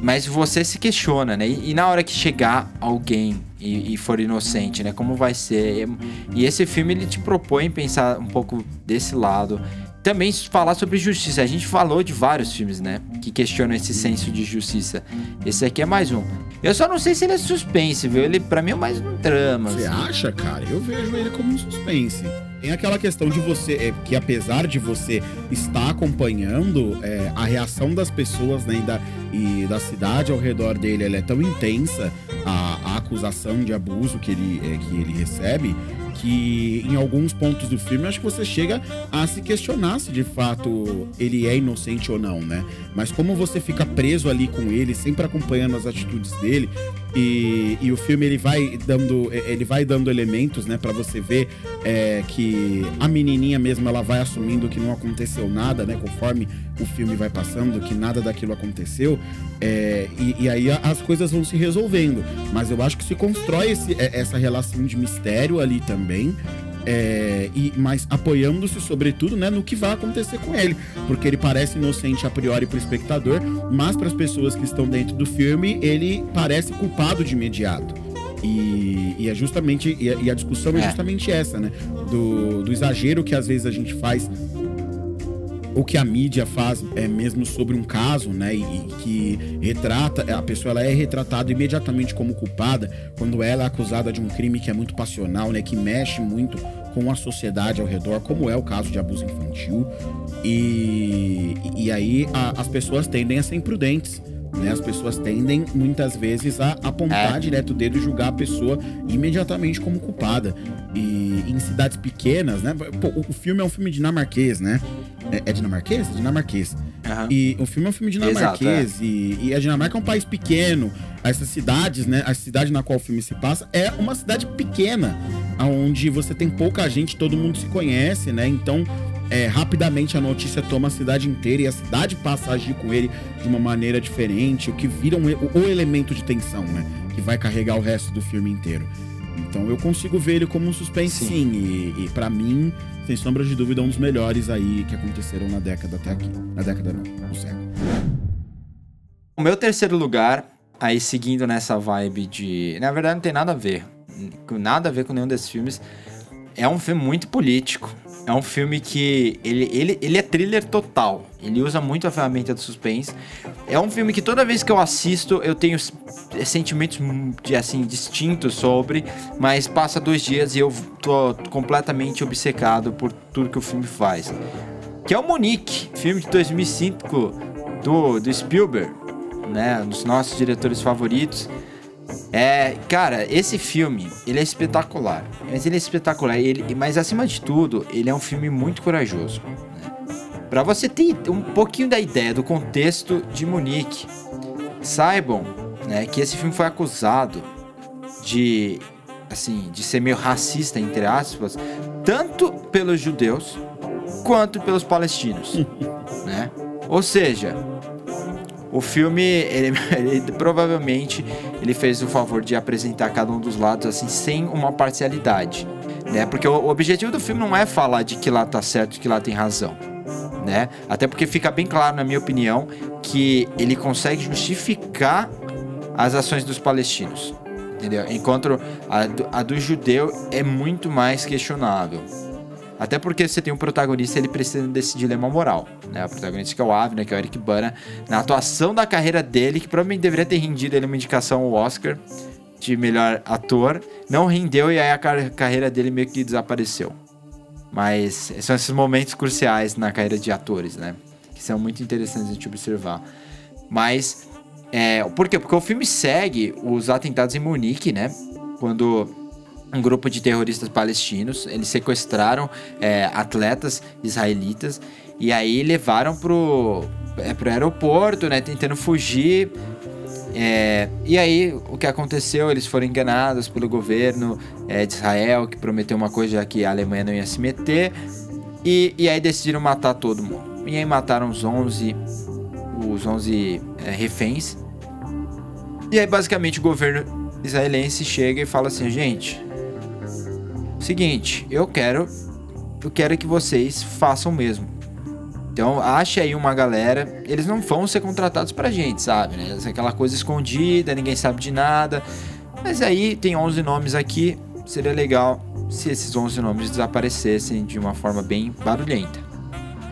Mas você se questiona, né? E, e na hora que chegar alguém e, e for inocente, né? Como vai ser? E, esse filme ele te propõe pensar um pouco desse lado. Também falar sobre justiça. A gente falou de vários filmes, né? Que questionam esse senso de justiça. Esse aqui é mais um. Eu só não sei se ele é suspense, viu? Ele, pra mim, é mais um drama. Você assim. acha, cara? Eu vejo ele como um suspense. Tem aquela questão de você, é, que apesar de você estar acompanhando é, a reação das pessoas né, e, da, e da cidade ao redor dele, ela é tão intensa, a, a acusação de abuso que ele, é, que ele recebe, que em alguns pontos do filme acho que você chega a se questionar se de fato ele é inocente ou não, né? Mas como você fica preso ali com ele, sempre acompanhando as atitudes dele, e, e o filme ele vai dando ele vai dando elementos, né, para você ver é, que a menininha mesmo ela vai assumindo que não aconteceu nada, né, conforme o filme vai passando, que nada daquilo aconteceu, é, e, e aí as coisas vão se resolvendo. Mas eu acho que se constrói esse- é, essa relação de mistério ali também. É, e, mas apoiando-se sobretudo né, no que vai acontecer com ele, porque ele parece inocente a priori para o espectador, mas para as pessoas que estão dentro do filme ele parece culpado de imediato. E, e é justamente e a, e a discussão é. É. justamente essa, né? Do, do exagero que às vezes a gente faz o que a mídia faz é mesmo sobre um caso, né, e, e que retrata a pessoa ela é retratada imediatamente como culpada quando ela é acusada de um crime que é muito passional, né, que mexe muito com a sociedade ao redor, como é o caso de abuso infantil. E, e aí a- as pessoas tendem a ser imprudentes. Né, as pessoas tendem muitas vezes a apontar É. direto o dedo e julgar a pessoa imediatamente como culpada. E em cidades pequenas, né? Pô, o- filme é um filme dinamarquês, né? É, é dinamarquês? É dinamarquês. Aham. E o filme é um filme dinamarquês Exato, e, e a Dinamarca é um país pequeno. Essas cidades, né? A cidade na qual o filme se passa é uma cidade pequena, onde você tem pouca gente, todo mundo se conhece, né? Então é, rapidamente a notícia toma a cidade inteira e a cidade passa a agir com ele de uma maneira diferente, o que vira um, o, o elemento de tensão, né? Que vai carregar o resto do filme inteiro. Então eu consigo ver ele como um suspense sim, sim e, e para mim, sem sombra de dúvida, é um dos melhores aí que aconteceram na década até aqui. Na década não, no século. O meu terceiro lugar, aí seguindo nessa vibe de. Na verdade, não tem nada a ver. Nada a ver com nenhum desses filmes. É um filme muito político. É um filme que ele, ele, ele é thriller total. Ele usa muito a ferramenta do suspense. É um filme que toda vez que eu assisto eu tenho sentimentos de, assim distintos sobre, mas passa dois dias e eu tô completamente obcecado por tudo que o filme faz. Que é o Monique, filme de 2005 do, do Spielberg, né, um dos nossos diretores favoritos. É, cara, esse filme, ele é espetacular. Mas ele é espetacular, ele, mas acima de tudo, ele é um filme muito corajoso. Né? Para você ter um pouquinho da ideia do contexto de Munique, saibam, né, que esse filme foi acusado de assim, de ser meio racista entre aspas, tanto pelos judeus quanto pelos palestinos, né? Ou seja, o filme, ele, ele, provavelmente ele fez o favor de apresentar cada um dos lados assim sem uma parcialidade, né? Porque o, o objetivo do filme não é falar de que lá tá certo que lá tem razão, né? Até porque fica bem claro, na minha opinião, que ele consegue justificar as ações dos palestinos, entendeu? Enquanto a do, a do judeu é muito mais questionável. Até porque você tem um protagonista, ele precisa desse dilema moral, né? O protagonista que é o Avner, que é o Eric Bana, na atuação da carreira dele, que provavelmente deveria ter rendido ele uma indicação ao Oscar de melhor ator, não rendeu e aí a car carreira dele meio que desapareceu. Mas são esses momentos cruciais na carreira de atores, né? Que são muito interessantes de observar. Mas, é, por quê? Porque o filme segue os atentados em Munique, né? Quando um grupo de terroristas palestinos. Eles sequestraram é, atletas israelitas e aí levaram pro, é, pro aeroporto, né? Tentando fugir. É, e aí, o que aconteceu? Eles foram enganados pelo governo é, de Israel, que prometeu uma coisa que a Alemanha não ia se meter. E, e aí decidiram matar todo mundo. E aí mataram os 11, os 11 é, reféns. E aí, basicamente, o governo israelense chega e fala assim: gente, Seguinte, eu quero eu quero que vocês façam mesmo. Então, ache aí uma galera, eles não vão ser contratados pra gente, sabe, né? Aquela coisa escondida, ninguém sabe de nada. Mas aí tem 11 nomes aqui, seria legal se esses 11 nomes desaparecessem de uma forma bem barulhenta.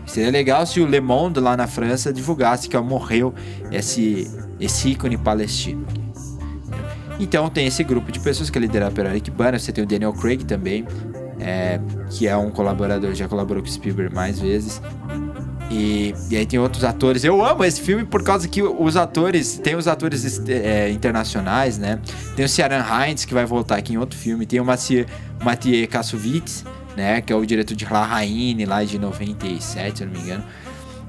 Seria legal se o Le Monde lá na França divulgasse que morreu esse, esse ícone palestino. Então tem esse grupo de pessoas que é liderado pelo Eric Bana, você tem o Daniel Craig também, é, que é um colaborador, já colaborou com o Spielberg mais vezes. E, e, aí tem outros atores. Eu amo esse filme por causa que os atores, tem os atores é, internacionais, né? Tem o Ciaran Hines, que vai voltar aqui em outro filme. Tem o Mathieu, Kassovitz, né? Que é o diretor de La Raine, lá de 97, se eu não me engano.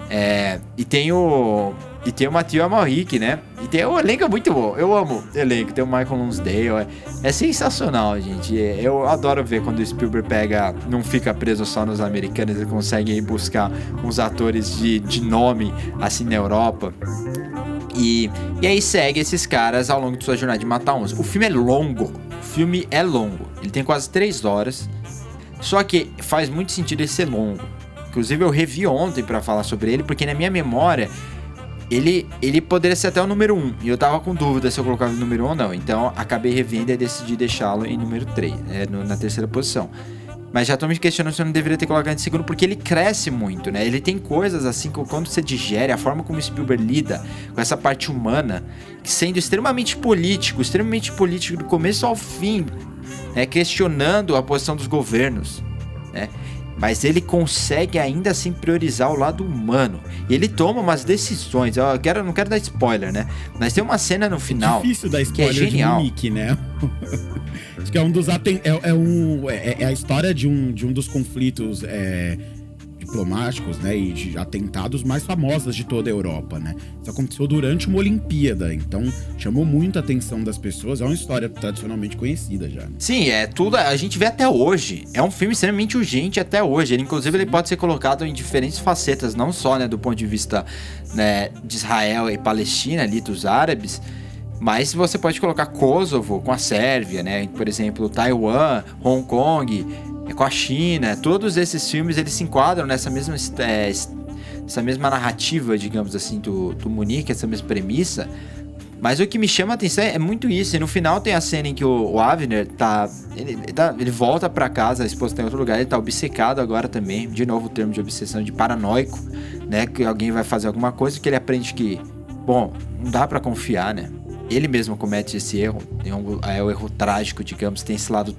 É, e tem o e tem o Mathieu Amalric, né? E tem o elenco é muito bom. Eu amo elenco. Tem o Michael Lonsdale. É, é sensacional, gente. Eu adoro ver quando o Spielberg pega, não fica preso só nos americanos, ele consegue buscar uns atores de, de nome assim na Europa. E, e aí segue esses caras ao longo de sua jornada de matar uns. O filme é longo. O filme é longo. Ele tem quase três horas. Só que faz muito sentido ele ser longo. Inclusive eu revi ontem para falar sobre ele, porque na minha memória ele, ele poderia ser até o número 1. E eu tava com dúvida se eu colocava o número 1 ou não. Então acabei revendo e decidi deixá-lo em número 3, né, no, na terceira posição. Mas já tô me questionando se eu não deveria ter colocado em segundo, porque ele cresce muito, né? Ele tem coisas assim que quando você digere, a forma como Spielberg lida com essa parte humana, sendo extremamente político, extremamente político do começo ao fim, né? questionando a posição dos governos, né? Mas ele consegue ainda assim priorizar o lado humano. E ele toma umas decisões. Eu quero, não quero dar spoiler, né? Mas tem uma cena no final. É difícil dar spoiler que é genial. de Nick, né? Acho que é um dos aten é, é, um, é, é, a história de um, de um dos conflitos é, diplomáticos, né, e de atentados mais famosas de toda a Europa, né? Isso aconteceu durante uma Olimpíada, então chamou muito a atenção das pessoas. É uma história tradicionalmente conhecida já. Né? Sim, é tudo. A gente vê até hoje. É um filme extremamente urgente até hoje. Ele, inclusive, ele pode ser colocado em diferentes facetas, não só, né, do ponto de vista né, de Israel e Palestina, ali dos árabes. Mas você pode colocar Kosovo com a Sérvia, né? Por exemplo, Taiwan, Hong Kong, é, com a China. Todos esses filmes eles se enquadram nessa mesma, é, essa mesma narrativa, digamos assim, do, do Munique, essa mesma premissa. Mas o que me chama a atenção é muito isso. E no final tem a cena em que o, o Avner tá ele, tá. ele volta para casa, a esposa tá em outro lugar, ele tá obcecado agora também. De novo o termo de obsessão, de paranoico, né? Que alguém vai fazer alguma coisa que ele aprende que, bom, não dá para confiar, né? Ele mesmo comete esse erro, é o erro trágico, digamos, tem esse lado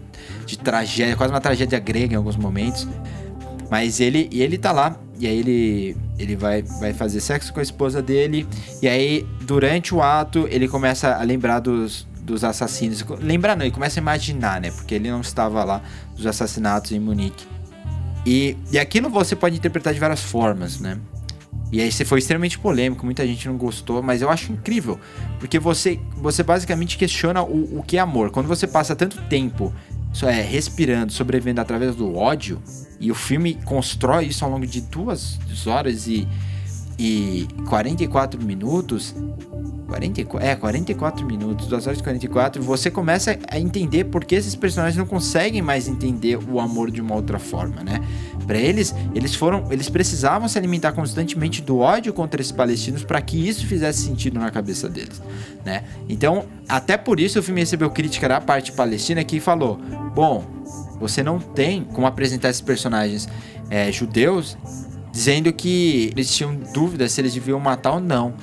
de tragédia, quase uma tragédia grega em alguns momentos. Mas ele, e ele tá lá, e aí ele, ele vai, vai fazer sexo com a esposa dele, e aí durante o ato ele começa a lembrar dos, dos assassinos. Lembrar não, ele começa a imaginar, né? Porque ele não estava lá dos assassinatos em Munique. E, e aquilo você pode interpretar de várias formas, né? E aí você foi extremamente polêmico, muita gente não gostou, mas eu acho incrível, porque você, você basicamente questiona o, o que é amor. Quando você passa tanto tempo isso é, respirando, sobrevivendo através do ódio, e o filme constrói isso ao longo de duas horas e, e 44 minutos, 44, é, 44 minutos, 2 horas e 44, você começa a entender por que esses personagens não conseguem mais entender o amor de uma outra forma, né? Para eles, eles foram, eles precisavam se alimentar constantemente do ódio contra esses palestinos para que isso fizesse sentido na cabeça deles, né? Então, até por isso o filme recebeu crítica da parte palestina que falou: "Bom, você não tem como apresentar esses personagens é, judeus dizendo que eles tinham dúvidas se eles deviam matar ou não."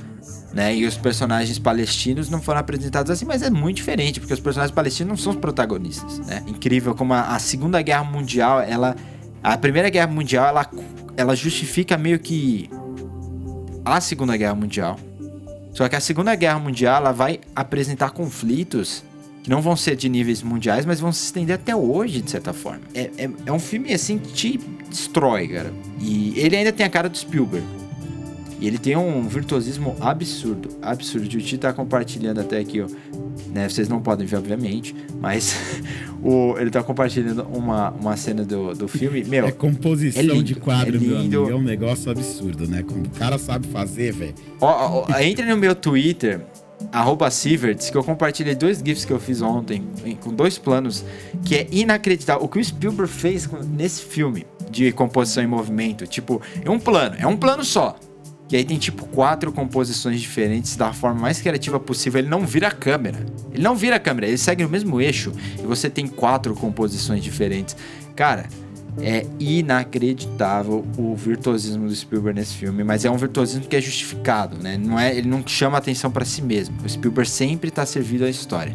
Né? E os personagens palestinos não foram apresentados assim, mas é muito diferente, porque os personagens palestinos não são os protagonistas, né? Incrível como a, a Segunda Guerra Mundial, ela a Primeira Guerra Mundial, ela, ela justifica meio que a Segunda Guerra Mundial. Só que a Segunda Guerra Mundial, ela vai apresentar conflitos que não vão ser de níveis mundiais, mas vão se estender até hoje, de certa forma. É, é, é um filme, assim, que te destrói, cara. E ele ainda tem a cara do Spielberg. E ele tem um virtuosismo absurdo, absurdo. O Titi tá compartilhando até aqui, ó. Né? Vocês não podem ver, obviamente, mas o, ele tá compartilhando uma, uma cena do, do filme. Meu, é composição é lindo, de quadro, é meu amigo. É um negócio absurdo, né? Como o cara sabe fazer, velho. Entre no meu Twitter, arroba Sieverts, que eu compartilhei dois GIFs que eu fiz ontem, com dois planos, que é inacreditável. O que o Spielberg fez nesse filme de composição em movimento, tipo, é um plano, é um plano só. E aí tem tipo quatro composições diferentes da forma mais criativa possível. Ele não vira a câmera. Ele não vira a câmera, ele segue no mesmo eixo e você tem quatro composições diferentes. Cara, é inacreditável o virtuosismo do Spielberg nesse filme, mas é um virtuosismo que é justificado, né? Não é, ele não chama atenção para si mesmo. O Spielberg sempre está servido à história.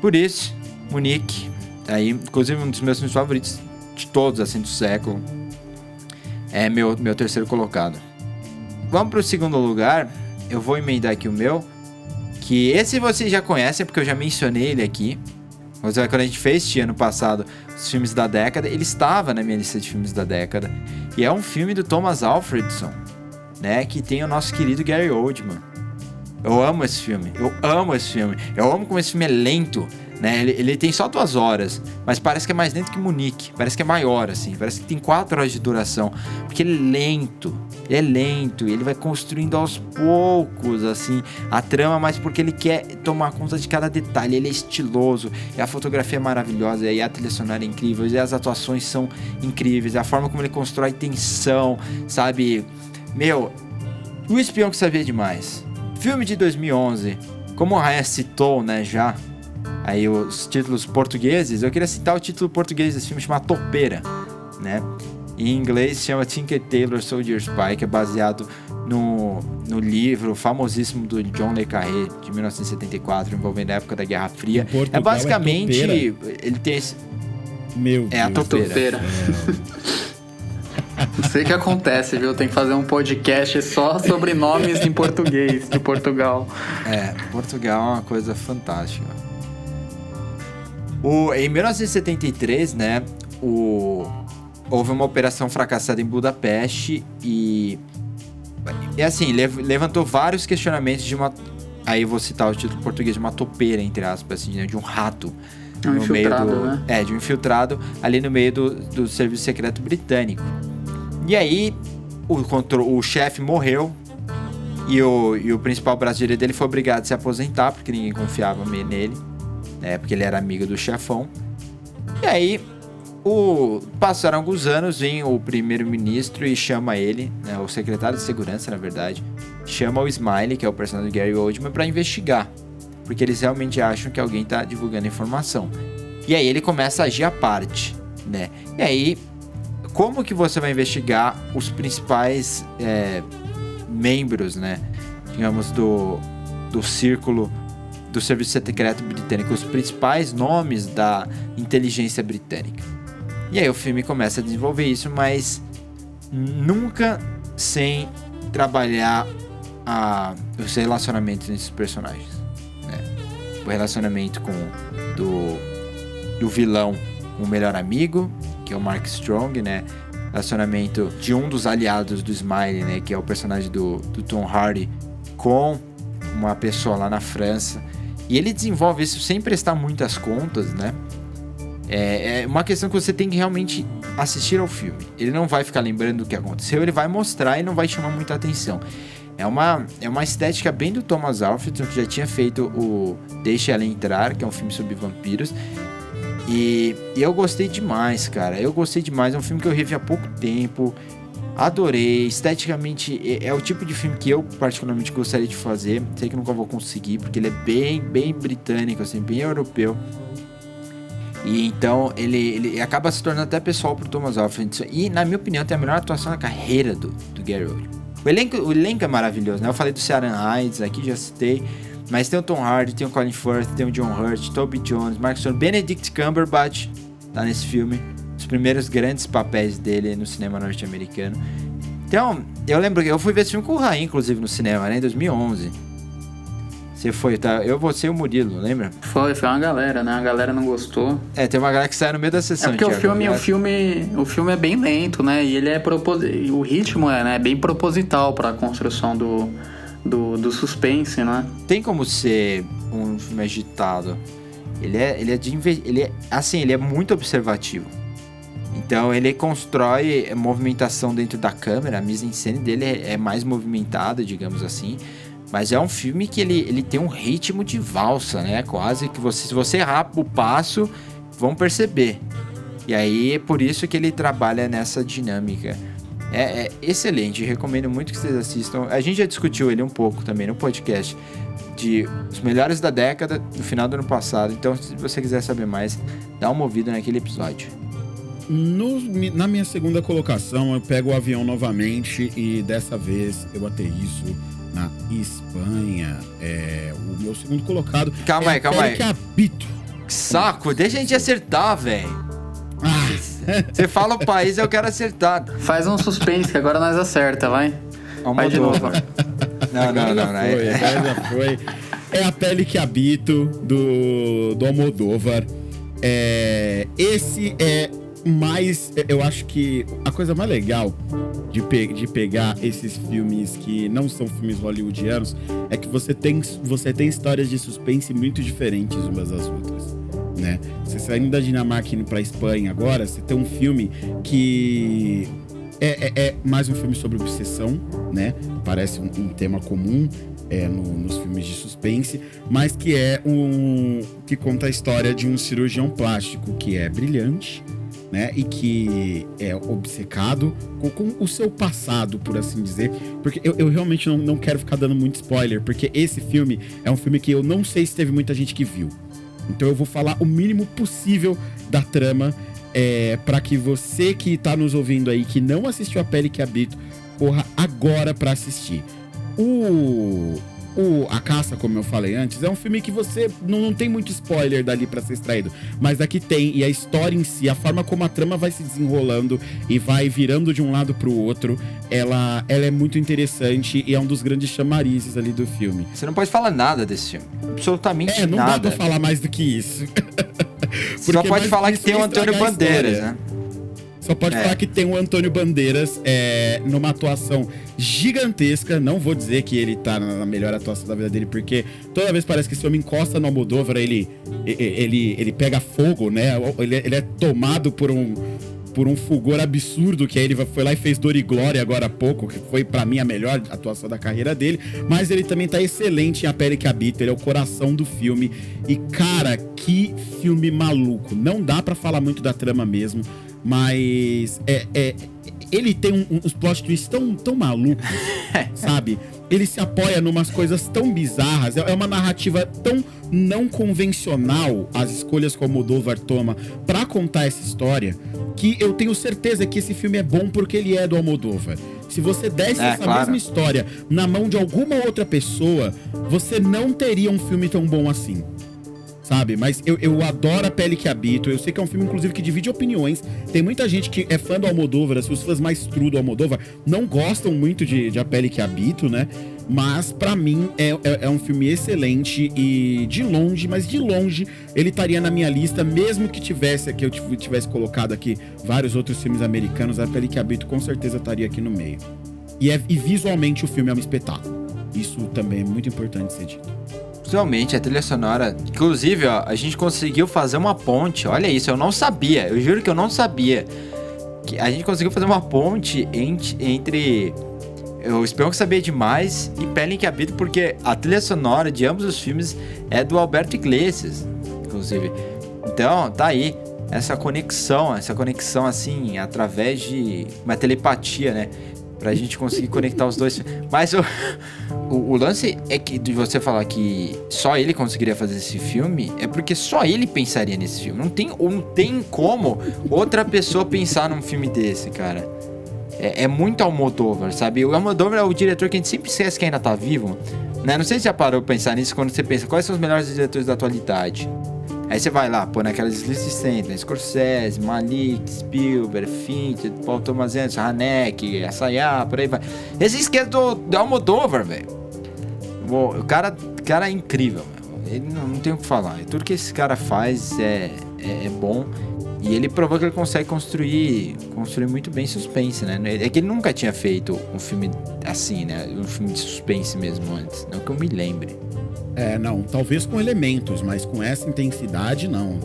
Por isso, Munique, aí, inclusive um dos meus filmes favoritos de todos assim do século, é meu meu terceiro colocado. Vamos pro segundo lugar. Eu vou emendar aqui o meu. Que esse vocês já conhecem, porque eu já mencionei ele aqui. Mas quando a gente fez ano passado os filmes da década, ele estava na minha lista de filmes da década. E é um filme do Thomas Alfredson, né? Que tem o nosso querido Gary Oldman. Eu amo esse filme. Eu amo esse filme. Eu amo como esse filme é lento. Né? Ele, ele, tem só duas horas, mas parece que é mais lento que Munique. Parece que é maior, assim. Parece que tem quatro horas de duração. Porque ele é lento. Ele é lento. Ele vai construindo aos poucos, assim, a trama, mas porque ele quer tomar conta de cada detalhe. Ele é estiloso. E a fotografia é maravilhosa. E a trilha sonora é incrível. E as atuações são incríveis. A forma como ele constrói tensão, sabe? Meu, o espião que sabia demais. Filme de 2011. Como o Raya citou, né, já aí os títulos portugueses, eu queria citar o título português desse filme chamado Topeira, né? Em inglês chama Tinker Tailor Soldier Spy, que é baseado no, no livro famosíssimo do John Le Carré, de 1974, envolvendo a época da Guerra Fria. É, é basicamente. É ele tem esse. Meu É a topeira. É. Não sei o que acontece, viu? Tem que fazer um podcast só sobre nomes em português de Portugal. É, Portugal é uma coisa fantástica. O, em 1973, né, o, houve uma operação fracassada em Budapeste e. E assim, lev- levantou vários questionamentos de uma. Aí vou citar o título português de uma topeira, entre aspas, assim, né, de um rato. Um no meio do, né? É, de um infiltrado ali no meio do, do serviço secreto britânico. E aí, o, o chefe morreu e o, e o principal brasileiro dele foi obrigado a se aposentar, porque ninguém confiava nele, né? Porque ele era amigo do chefão. E aí, o, passaram alguns anos, vem o primeiro-ministro e chama ele, né, o secretário de segurança, na verdade, chama o Smiley, que é o personagem do Gary Oldman, para investigar. Porque eles realmente acham que alguém tá divulgando informação. E aí ele começa a agir à parte, né? E aí, como que você vai investigar os principais é, membros, né? Digamos, do, do círculo do Serviço Secreto Britânico, os principais nomes da inteligência britânica. E aí o filme começa a desenvolver isso, mas nunca sem trabalhar a, os relacionamentos os personagens. né? O relacionamento com do, do vilão o melhor amigo, que é o Mark Strong, né? Relacionamento de um dos aliados do Smiley, né? Que é o personagem do, do Tom Hardy com uma pessoa lá na França. E ele desenvolve isso sem prestar muitas contas, né? É, é uma questão que você tem que realmente assistir ao filme. Ele não vai ficar lembrando do que aconteceu, ele vai mostrar e não vai chamar muita atenção. É uma, é uma estética bem do Thomas Alfredson, que já tinha feito o Deixa Ela Entrar, que é um filme sobre vampiros. E, e eu gostei demais, cara. Eu gostei demais. É um filme que eu revi há pouco tempo. Adorei. Esteticamente, é, é o tipo de filme que eu particularmente gostaria de fazer. Sei que nunca vou conseguir, porque ele é bem, bem britânico, assim, bem europeu. E então ele, ele acaba se tornando até pessoal pro Thomas Alfredson. E, na minha opinião, tem a melhor atuação da carreira do, do Gary Oldman. O elenco, o elenco é maravilhoso, né? Eu falei do Ciaran Hydes aqui, já citei. Mas tem o Tom Hardy, tem o Colin Firth, tem o John Hurt, Toby Jones, Mark Strong, Benedict Cumberbatch tá nesse filme. Os primeiros grandes papéis dele no cinema norte-americano. Então, eu lembro que eu fui ver esse filme com o Raí, inclusive, no cinema, né? Em 2011. Você foi, tá? Eu, você e o Murilo, lembra? Foi, foi uma galera, né? A galera não gostou. É, tem uma galera que saiu no meio da É sessão. porque o Thiago, filme, o filme, o filme é bem lento, né? E ele é proposi... o ritmo é, né, bem proposital para a construção do, do, do suspense, né? Tem como ser um filme agitado. Ele é, ele é de ele é assim, ele é muito observativo. Então ele constrói movimentação dentro da câmera, a mise-en-scène dele é, é mais movimentada, digamos assim. Mas é um filme que ele, ele tem um ritmo de valsa, né? Quase que você, se você errar o passo, vão perceber. E aí é por isso que ele trabalha nessa dinâmica. É, é excelente, recomendo muito que vocês assistam. A gente já discutiu ele um pouco também no podcast de os melhores da década no final do ano passado. Então, se você quiser saber mais, dá uma ouvida naquele episódio. No- na minha segunda colocação, eu pego o avião novamente e dessa vez eu aterriço na Espanha. É, o meu segundo colocado. Calma é aí, calma aí. Que habito. Que saco, deixa a gente acertar, velho. Você fala o país, eu quero acertar. Faz um suspense que agora nós acerta, vai. Vai de novo. Não, não, não, não. foi, é- já foi. É a pele que habito do, do Almodóvar. É, esse é mais. Eu acho que a coisa mais legal de, pe- de pegar esses filmes que não são filmes hollywoodianos é que você tem, você tem histórias de suspense muito diferentes umas das outras. Né? Você saindo da Dinamarca indo pra Espanha agora, você tem um filme que é, é- é mais um filme sobre obsessão, né? Parece um, um tema comum é, no- nos filmes de suspense, mas que é um que conta a história de um cirurgião plástico que é brilhante, né? E que é obcecado com, com o seu passado, por assim dizer. Porque eu, eu realmente não, não quero ficar dando muito spoiler, porque esse filme é um filme que eu não sei se teve muita gente que viu. Então eu vou falar o mínimo possível da trama é, para que você que tá nos ouvindo aí, que não assistiu A Pele que Habito, corra agora para assistir. O, o A Caça, como eu falei antes, é um filme que você não, não tem muito spoiler dali para ser extraído, mas aqui tem, e a história em si, a forma como a trama vai se desenrolando e vai virando de um lado pro outro, ela, ela é muito interessante e é um dos grandes chamarizes ali do filme. Você não pode falar nada desse filme. Absolutamente É, não dá nada. pra falar mais do que isso. Só pode falar que tem o Antônio Bandeiras, né? Só pode É. falar que tem o Antônio Bandeiras é, numa atuação gigantesca. Não vou dizer que ele tá na melhor atuação da vida dele, porque toda vez parece que esse homem encosta no Almodóvar, ele, ele, ele pega fogo, né? Ele, ele é tomado por um, por um fulgor absurdo, que aí ele foi lá e fez Dor e Glória agora há pouco, que foi pra mim a melhor atuação da carreira dele. Mas ele também tá excelente em A Pele que Habita, ele é o coração do filme. E cara, que filme maluco. Não dá pra falar muito da trama mesmo, mas é, é- ele tem um- uns plot twists tão, tão malucos, sabe? Ele se apoia numas coisas tão bizarras, é é uma narrativa tão não convencional, as escolhas que o Moldova toma pra contar essa história, que eu tenho certeza que esse filme é bom porque ele é do Almodóvar. Se você desse É, essa claro. mesma história na mão de alguma outra pessoa, você não teria um filme tão bom assim sabe? Mas eu, eu adoro a pele que habito. Eu sei que é um filme, inclusive, que divide opiniões. Tem muita gente que é fã do Almodóvar, assim, os fãs mais true do Almodóvar não gostam muito de, de A Pele que Habito, né? Mas, pra mim, é, é, é um filme excelente e de longe, mas de longe, ele estaria na minha lista, mesmo que tivesse, que eu tiv- tivesse colocado aqui vários outros filmes americanos, A Pele que Habito com certeza estaria aqui no meio. E, é, e visualmente o filme é um espetáculo. Isso também é muito importante ser dito. Visualmente, a trilha sonora. Inclusive, ó, a gente conseguiu fazer uma ponte. Olha isso, eu não sabia. Eu juro que eu não sabia. Que a gente conseguiu fazer uma ponte ent- entre. O Espião que Sabia Demais e Pele em que Habito, porque a trilha sonora de ambos os filmes é do Alberto Iglesias, inclusive. Então, tá aí. Essa conexão, essa conexão assim, através de uma telepatia, né? Pra gente conseguir conectar os dois. Mas o, o, o lance é que de você falar que só ele conseguiria fazer esse filme é porque só ele pensaria nesse filme. Não tem, não tem como outra pessoa pensar num filme desse, cara. É, é muito Almodóvar, sabe? O Almodóvar é o diretor que a gente sempre esquece que ainda tá vivo. Né? Não sei se já parou pra pensar nisso quando você pensa quais são os melhores diretores da atualidade. Aí você vai lá, pô, naquelas listas sempre, né? Scorsese, Malik, Spielberg, Fincher, Paul Thomas Anderson, Haneke, Assayá, por aí vai. E você esquece do, do Almodóvar, velho. O cara, cara é incrível, meu. Ele não, não tem o que falar. Tudo que esse cara faz é, é, é bom. E ele provou que ele consegue construir, construir muito bem suspense, né? É que ele nunca tinha feito um filme assim, né? Um filme de suspense mesmo antes. Não que eu me lembre. É, não, talvez com elementos, mas com essa intensidade, não.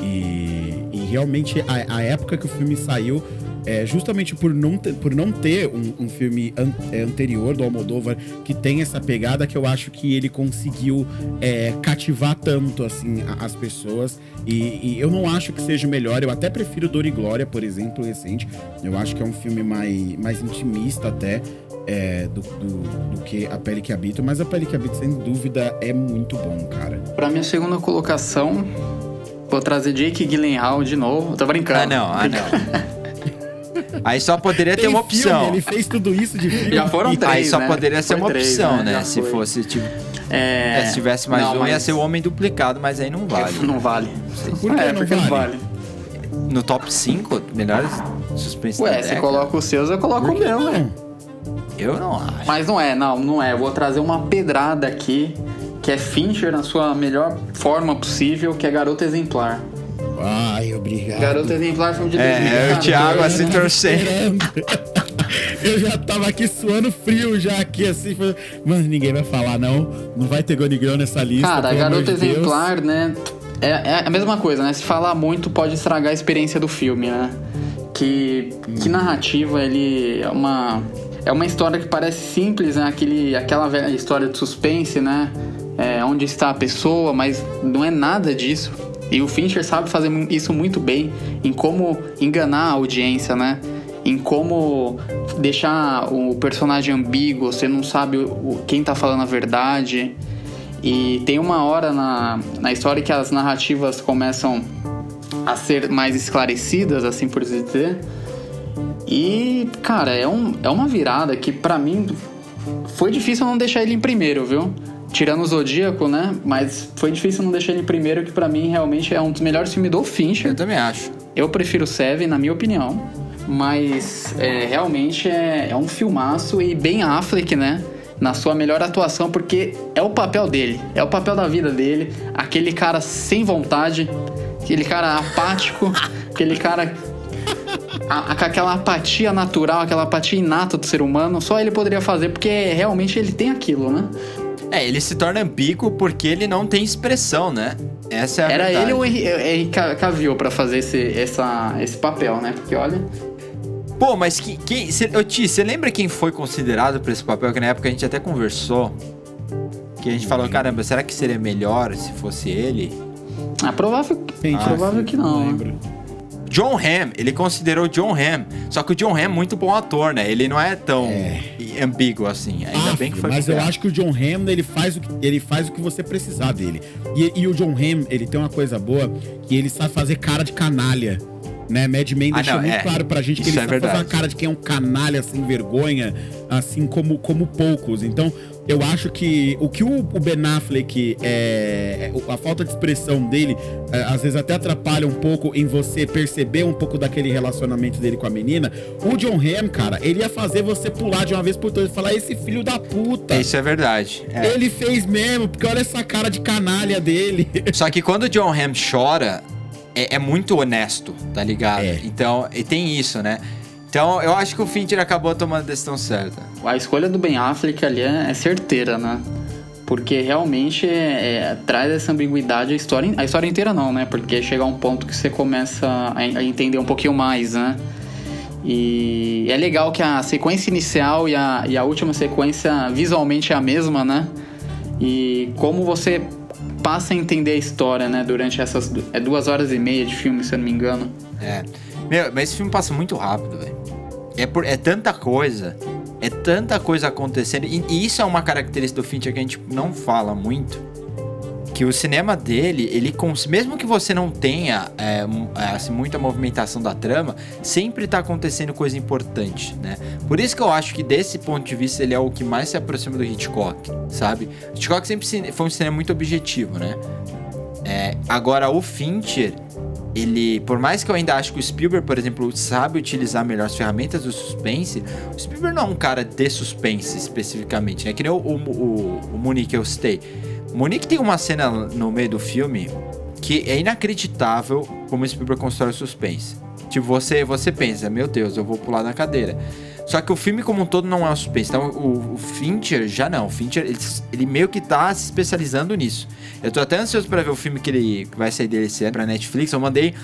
E, e realmente, a, a época que o filme saiu, é, justamente por não ter, por não ter um, um filme an- é, anterior do Almodóvar que tem essa pegada, que eu acho que ele conseguiu é, cativar tanto, assim, a- as pessoas. E, e eu não acho que seja o melhor, eu até prefiro Dor e Glória, por exemplo, recente. Eu acho que é um filme mais, mais intimista até é, do, do, do que A Pele que Habito, mas A Pele que Habito, sem dúvida, é muito bom, cara. Pra minha segunda colocação, vou trazer Jake Gyllenhaal de novo. Tô brincando. Ah, não, ah, não. Aí só poderia ter Tem uma filme, opção. ele fez tudo isso de filme. Já foram três, Aí só né? poderia ser uma três, opção, né? né? Se foi. fosse, tipo. É... É, se tivesse mais não, um, ia mas- ser o homem duplicado, mas aí não vale. Não vale. Por que é, não porque não vale? vale. No top 5, melhores suspense da Ué, você coloca os seus, eu coloco o meu, velho. Eu não acho. Mas não é, não, não é. Eu vou trazer uma pedrada aqui, que é Fincher na sua melhor forma possível, que é Garota Exemplar. Ai, obrigado. Garota Exemplar filme de É, 2014. o Thiago assim torcendo. Eu já tava aqui suando frio já aqui, assim. falando, Mano, ninguém vai falar, não. Não vai ter Gonigrão nessa lista. Cara, Garota de Deus. Exemplar, né? É, é a mesma coisa, né? Se falar muito pode estragar a experiência do filme, né? Que, que narrativa, ele é uma. É uma história que parece simples, né? Aquele, aquela velha história de suspense, né? É, onde está a pessoa, mas não é nada disso. E o Fincher sabe fazer isso muito bem em como enganar a audiência, né? Em como deixar o personagem ambíguo, você não sabe quem tá falando a verdade. E tem uma hora na, na história que as narrativas começam a ser mais esclarecidas, assim por dizer. E, cara, é, um, é uma virada que pra mim foi difícil não deixar ele em primeiro, viu? Tirando o Zodíaco, né? Mas foi difícil não deixar ele primeiro, que pra mim realmente é um dos melhores filmes do Fincher. Eu também acho. Eu prefiro Seven, na minha opinião. Mas é, realmente é, é um filmaço e bem Affleck, né? Na sua melhor atuação, porque é o papel dele, é o papel da vida dele. Aquele cara sem vontade, aquele cara apático, aquele cara. a- a- aquela apatia natural, aquela apatia inata do ser humano, só ele poderia fazer, porque realmente ele tem aquilo, né? É, ele se torna ambíguo porque ele não tem expressão, né? Essa é a Era verdade. ele ou Henry Henry Ca- Cavill pra fazer esse, essa, esse papel, né? Porque olha. Pô, mas que, quem. Cê, ô, Ti, você lembra quem foi considerado pra esse papel? Que na época a gente até conversou. Que a gente falou, caramba, será que seria melhor se fosse ele? Ah, provável, Gente, provável que não. né? lembro. John Hamm, ele considerou John Hamm. Só que o John Hamm é muito bom ator, né? Ele não é tão ambíguo assim. Ainda Ah, bem que foi mas eu acho que o John Hamm, ele faz o que, ele faz o que você precisar dele. E, e o John Hamm, ele tem uma coisa boa, que ele sabe fazer cara de canalha. Né, Mad Men Ah, deixou não, muito é. claro pra gente que Isso ele é sabe fazer uma verdade. cara de quem é um canalha sem vergonha, assim como, como poucos. Então, eu acho que o que o, o Ben Affleck, é, é, a falta de expressão dele, é, às vezes até atrapalha um pouco em você perceber um pouco daquele relacionamento dele com a menina. O John Hamm, cara, ele ia fazer você pular de uma vez por todas e falar: esse filho da puta. Isso é verdade. é. Ele fez mesmo, porque olha essa cara de canalha dele. Só que quando o John Hamm chora, é, é muito honesto, tá ligado? É. Então, e tem isso, né? Então, eu acho que o Fincher acabou tomando a decisão certa. A escolha do Ben Affleck ali é, é certeira, né? Porque realmente é- é- traz essa ambiguidade a história, a história inteira não, né? Porque chega a um ponto que você começa a, a entender um pouquinho mais, né? E é legal que a sequência inicial e a, e a última sequência visualmente é a mesma, né? E como você passa a entender a história, né? Durante essas é duas horas e meia de filme, se eu não me engano. É. Meu, mas esse filme passa muito rápido, velho. É, por, é tanta coisa. É tanta coisa acontecendo. E, e isso é uma característica do Fincher que a gente não fala muito. Que o cinema dele, ele mesmo que você não tenha é, é, assim, muita movimentação da trama, sempre tá acontecendo coisa importante, né? Por isso que eu acho que desse ponto de vista ele é o que mais se aproxima do Hitchcock, sabe? Hitchcock sempre foi um cinema muito objetivo, né? É, agora o Fincher, ele, por mais que eu ainda acho que o Spielberg, por exemplo, sabe utilizar melhor as ferramentas do suspense, o Spielberg não é um cara de suspense especificamente, né? Que nem o, o, o, o Munique que eu citei. O Munique tem uma cena no meio do filme que é inacreditável como o Spielberg constrói o suspense. Tipo, você, você pensa, meu Deus, eu vou pular da cadeira. Só que o filme como um todo não é um suspense. Então o, o Fincher já não. O Fincher, ele, ele meio que tá se especializando nisso. Eu tô até ansioso pra ver o filme que ele que vai sair dele esse ano pra Netflix. Eu mandei.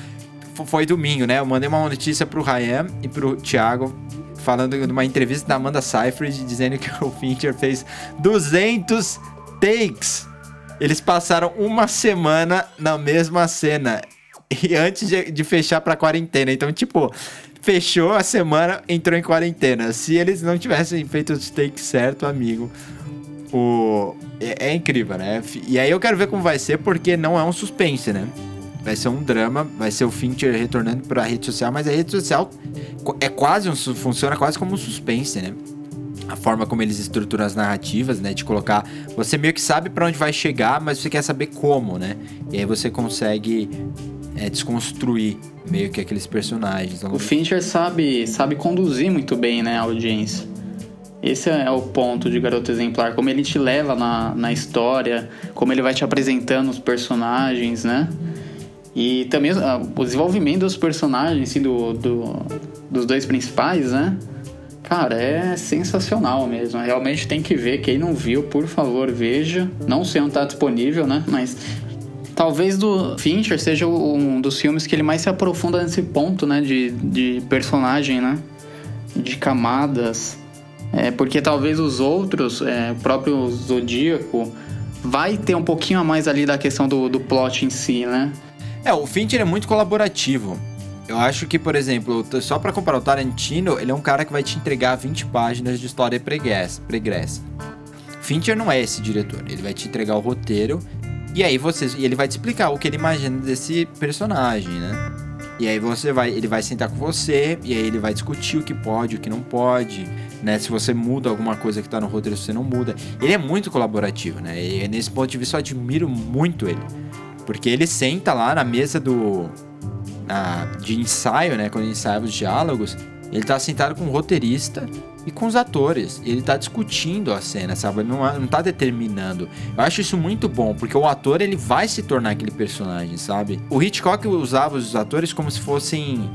fo- Foi domingo, né? Eu mandei uma notícia pro Ryan e pro Thiago. Falando de uma entrevista da Amanda Seyfried dizendo que o Fincher fez 200 takes. Eles passaram uma semana na mesma cena. E antes de, de fechar pra quarentena. Então, tipo, fechou a semana, entrou em quarentena. Se eles não tivessem feito os takes certo, amigo, o... É, é incrível, né? E aí eu quero ver como vai ser, porque não é um suspense, né? Vai ser um drama, vai ser o Fincher retornando pra rede social, mas a rede social é quase um... funciona quase como um suspense, né? a forma como eles estruturam as narrativas, né? De colocar. Você meio que sabe pra onde vai chegar, mas você quer saber como, né? E aí você consegue é, desconstruir meio que aqueles personagens. O Fincher sabe, sabe conduzir muito bem, né, a audiência. Esse é o ponto de Garoto Exemplar, como ele te leva na, na história, como ele vai te apresentando os personagens, né? E também ah, o desenvolvimento dos personagens, assim, do, do- dos dois principais, né? Cara, é sensacional mesmo. Realmente tem que ver. Quem não viu, por favor, veja. Não sei onde tá disponível, né? Mas talvez do Fincher seja um dos filmes que ele mais se aprofunda nesse ponto, né? De, de personagem, né? De camadas. É, porque talvez os outros, é, o próprio Zodíaco, vai ter um pouquinho a mais ali da questão do, do plot em si, né? É, o Fincher é muito colaborativo. Eu acho que, por exemplo, só pra comparar o Tarantino, ele é um cara que vai te entregar 20 páginas de história pregressa. pregressa. Fincher não é esse diretor. Ele vai te entregar o roteiro e aí você, ele vai te explicar o que ele imagina desse personagem, né? E aí você vai, ele vai sentar com você e aí ele vai discutir o que pode, o que não pode, né? Se você muda alguma coisa que tá no roteiro, se você não muda. Ele é muito colaborativo, né? E nesse ponto de vista eu admiro muito ele. Porque ele senta lá na mesa do na- de ensaio, né? Quando ensaia os diálogos, ele tá sentado com o roteirista e com os atores. Ele tá discutindo a cena, sabe? Ele não, não tá determinando. Eu acho isso muito bom, porque o ator ele vai se tornar aquele personagem, sabe? O Hitchcock usava os atores como se fossem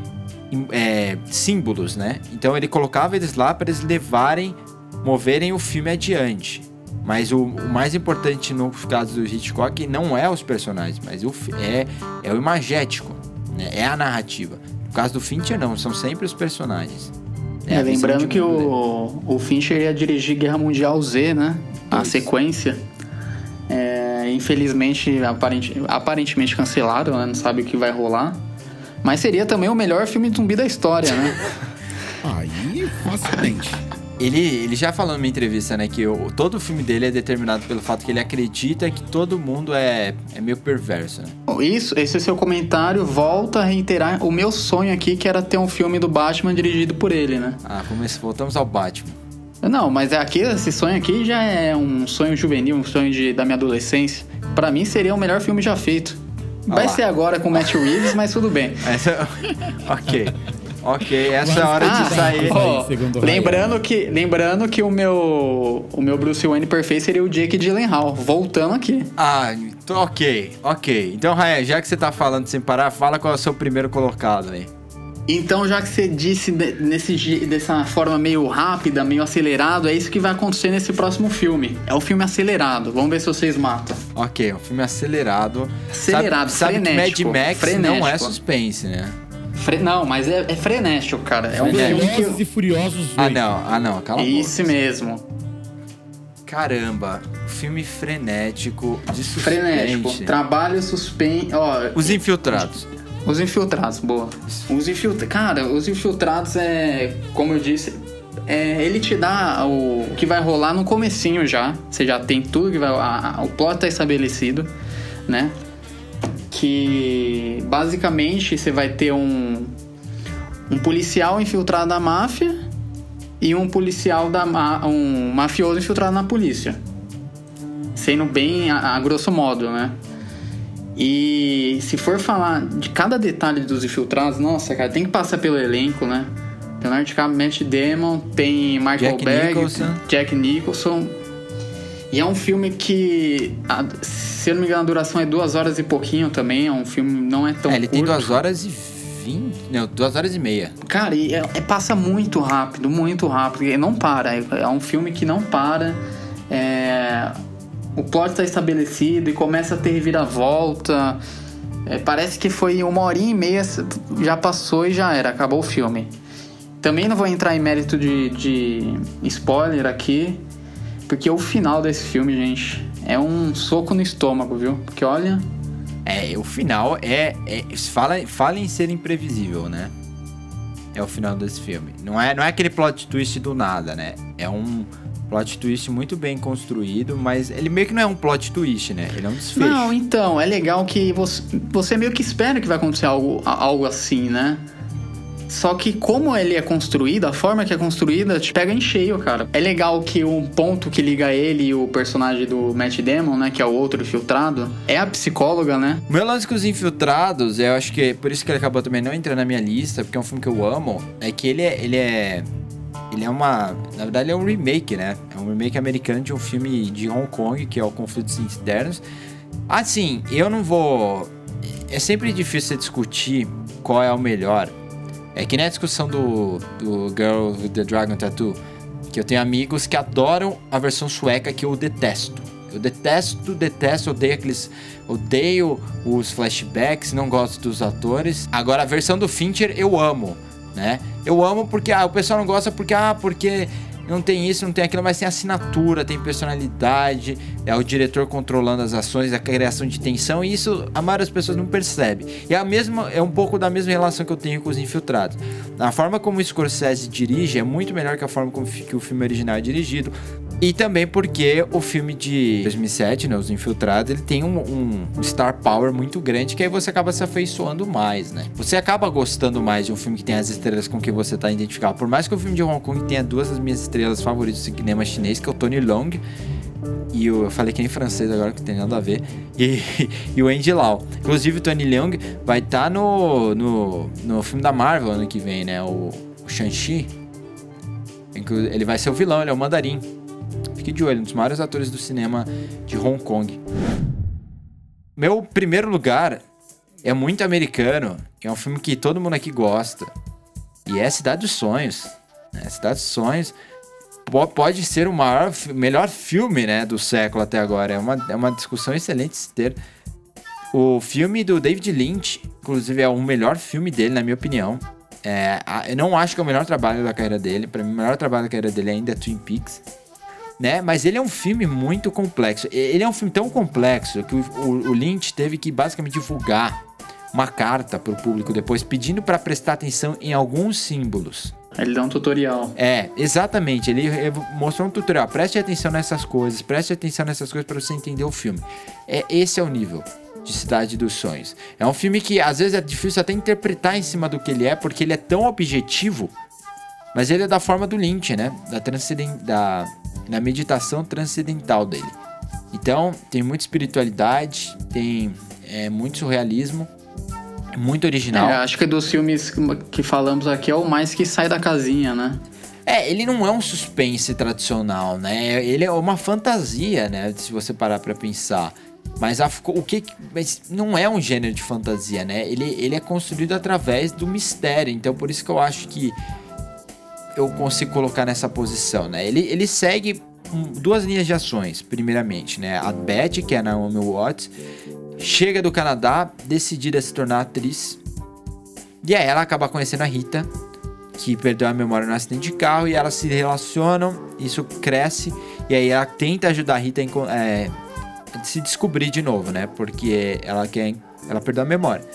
é, símbolos, né? Então ele colocava eles lá para eles levarem, moverem o filme adiante. Mas o, o mais importante no caso do Hitchcock não é os personagens, mas o, é, é o imagético, né? é a narrativa. No caso do Fincher, não, são sempre os personagens. É, visão lembrando que o, o Fincher ia dirigir Guerra Mundial Z, né? A Isso. sequência. É, infelizmente, aparente- aparentemente cancelado, né? Não sabe o que vai rolar. Mas seria também o melhor filme de zumbi da história, né? Aí, facilmente. Ele, ele já falou numa entrevista, né, que o, todo o filme dele é determinado pelo fato que ele acredita que todo mundo é, é meio perverso, né? Isso, esse seu comentário volta a reiterar o meu sonho aqui, que era ter um filme do Batman dirigido por ele, né? Ah, come- voltamos ao Batman. Não, mas é aqui, esse sonho aqui já é um sonho juvenil, um sonho de, da minha adolescência. Pra mim seria o melhor filme já feito. Vai Ah lá. ser agora com o Matt Reeves, mas tudo bem. Essa, ok. Ok, essa é a hora Ah, de sair. ó, segundo o lembrando que, lembrando que o meu, o meu Bruce Wayne perfeito seria o Jake Gyllenhaal, voltando aqui. Ah, tô- ok, ok. Então, Raia, já que você tá falando sem parar, fala qual é o seu primeiro colocado aí. Então, já que você disse nesse, dessa forma meio rápida, meio acelerado, é isso que vai acontecer nesse próximo filme. É o filme acelerado. Vamos ver se vocês matam. Ok, um filme acelerado. Acelerado, sabe, sabe que frenético, Mad Max não é frenético. suspense, né? Fre- não, mas é, é frenético, cara. É um filme e Furiosos Ah, 8. não, ah, não, cala a boca. Isso mesmo. Caramba, filme frenético de suspense. Frenético. Trabalho suspense. Ó, Os Infiltrados. Os infiltrados, boa. Os infiltrados. Cara, os infiltrados é. Como eu disse. É, ele te dá o, o que vai rolar no comecinho já. Você já tem tudo que vai. a- a- o plot tá estabelecido, né? Que basicamente você vai ter um. Um policial infiltrado na máfia e um policial da. um mafioso infiltrado na polícia. Sendo bem a- a grosso modo, né? E se for falar de cada detalhe dos infiltrados, nossa, cara, tem que passar pelo elenco, né? Leonardo DiCaprio, Matt Damon, tem Mark Jack Wahlberg, Nicholson. Jack Nicholson. E é um filme que, se eu não me engano, a duração é duas horas e pouquinho também. É um filme não é tão É, ele tem curto. duas horas e vinte. Não, duas horas e meia. Cara, e é, é- passa muito rápido, muito rápido. E não para. É, é um filme que não para. É, o plot está estabelecido e começa a ter reviravolta. É, parece que foi uma horinha e meia, já passou e já era, acabou o filme. Também não vou entrar em mérito de, de spoiler aqui, porque o final desse filme, gente, é um soco no estômago, viu? Porque olha, É, o final é. é fala, fala em ser imprevisível, né? É o final desse filme. Não é, não é aquele plot twist do nada, né? É um plot twist muito bem construído, mas ele meio que não é um plot twist, né? Ele é um desfecho. Não, então, é legal que você, você meio que espera que vai acontecer algo, algo assim, né? Só que como ele é construído, a forma que é construída te pega em cheio, cara. É legal que um ponto que liga ele e o personagem do Matt Damon, né, que é o outro infiltrado, é a psicóloga, né? O meu lance com os infiltrados, eu acho que é por isso que ele acabou também não entrando na minha lista, porque é um filme que eu amo, é que ele é. Ele é. Ele é uma. Na verdade, é um remake, né? É um remake americano de um filme de Hong Kong, que é o Conflitos Internos. Assim, eu não vou. É sempre difícil discutir qual é o melhor. É que nem a discussão do, do Girl with the Dragon Tattoo. Que eu tenho amigos que adoram a versão sueca que eu detesto. Eu detesto, detesto, odeio aqueles. Odeio os flashbacks, não gosto dos atores. Agora, a versão do Fincher eu amo, né? Eu amo porque ah, o pessoal não gosta porque, ah, porque não tem isso, não tem aquilo, mas tem assinatura, tem personalidade, é o diretor controlando as ações, a criação de tensão, e isso a maioria das pessoas não percebe. E é, a mesma, é um pouco da mesma relação que eu tenho com os infiltrados. A forma como o Scorsese dirige é muito melhor que a forma como que o filme original é dirigido. E também porque o filme de 2007, né, Os Infiltrados, ele tem um, um star power muito grande que aí você acaba se afeiçoando mais, né? Você acaba gostando mais de um filme que tem as estrelas com que você tá identificado. Por mais que o filme de Hong Kong tenha duas das minhas estrelas favoritas do cinema chinês, que é o Tony Long e eu falei que nem francês agora, que tem nada a ver. E, e o Andy Lau. Inclusive, o Tony Leung vai estar no, no, no filme da Marvel ano que vem, né? O, o Shang-Chi. Ele vai ser o vilão, ele é o mandarim. Fique de olho, um dos maiores atores do cinema de Hong Kong. Meu primeiro lugar é muito americano. É um filme que todo mundo aqui gosta. E é Cidade dos Sonhos. Né? Cidade dos Sonhos po- pode ser o maior, melhor filme né, do século até agora. É uma, é uma discussão excelente se ter. O filme do David Lynch, inclusive, é o melhor filme dele, na minha opinião. É, eu não acho que é o melhor trabalho da carreira dele. Pra mim, o melhor trabalho da carreira dele ainda é Twin Peaks. Né? Mas ele é um filme muito complexo. Ele é um filme tão complexo que o, o- o Lynch teve que basicamente divulgar uma carta para o público depois pedindo para prestar atenção em alguns símbolos. Ele dá um tutorial. É, exatamente. Ele mostrou um tutorial. Preste atenção nessas coisas, preste atenção nessas coisas para você entender o filme. É esse é o nível de Cidade dos Sonhos. É um filme que às vezes é difícil até interpretar em cima do que ele é, porque ele é tão objetivo, mas ele é da forma do Lynch, né? Da transcenden da, da meditação transcendental dele. Então, tem muita espiritualidade, tem é, muito surrealismo, é muito original. É, acho que dos filmes que falamos aqui é o mais que sai da casinha, né? É, ele não é um suspense tradicional, né? Ele é uma fantasia, né? Se você parar pra pensar. Mas a- o que. Mas não é um gênero de fantasia, né? Ele, ele é construído através do mistério. Então, por isso que eu acho que eu consigo colocar nessa posição, né? Ele, ele segue duas linhas de ações, primeiramente, né? A Beth, que é a Naomi Watts, chega do Canadá, decidida a se tornar atriz. E aí ela acaba conhecendo a Rita, que perdeu a memória no acidente de carro, e elas se relacionam, isso cresce, e aí ela tenta ajudar a Rita a é, se descobrir de novo, né? Porque ela quer. Ela perdeu a memória.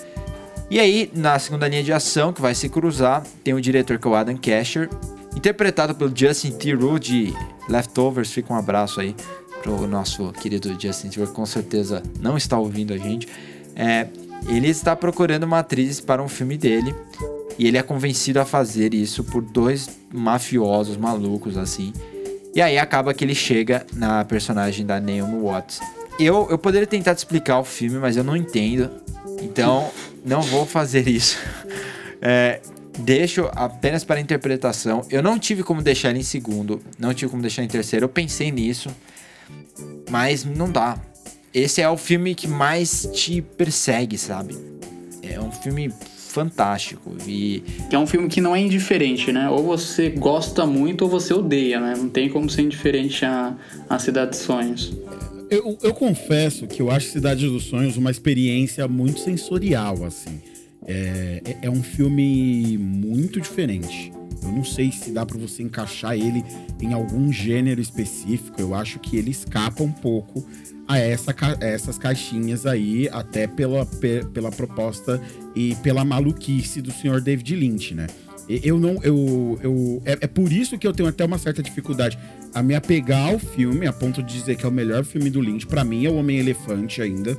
E aí, na segunda linha de ação, que vai se cruzar, tem o diretor que é o Adam Casher, interpretado pelo Justin Theroux de Leftovers. Fica um abraço aí pro nosso querido Justin Theroux, que com certeza não está ouvindo a gente. É, ele está procurando uma atriz para um filme dele. E ele é convencido a fazer isso por dois mafiosos malucos, assim. E aí acaba que ele chega na personagem da Naomi Watts. Eu, eu poderia tentar te explicar o filme, mas eu não entendo. Então, não vou fazer isso. É, deixo apenas para interpretação. Eu não tive como deixar em segundo, não tive como deixar em terceiro. Eu pensei nisso, mas não dá. Esse é o filme que mais te persegue, sabe? É um filme fantástico e é um filme que não é indiferente, né? Ou você gosta muito ou você odeia, né? Não tem como ser indiferente a, a Cidade dos Sonhos. Eu, eu confesso que eu acho Cidade dos Sonhos uma experiência muito sensorial, assim. É, é- é um filme muito diferente. Eu não sei se dá pra você encaixar ele em algum gênero específico. Eu acho que ele escapa um pouco a essa, ca- essas caixinhas aí, até pela, pe- pela proposta e pela maluquice do senhor David Lynch, né? Eu não. Eu, eu, é, é por isso que eu tenho até uma certa dificuldade a me apegar ao filme, a ponto de dizer que é o melhor filme do Lynch. Pra mim é o Homem-Elefante ainda.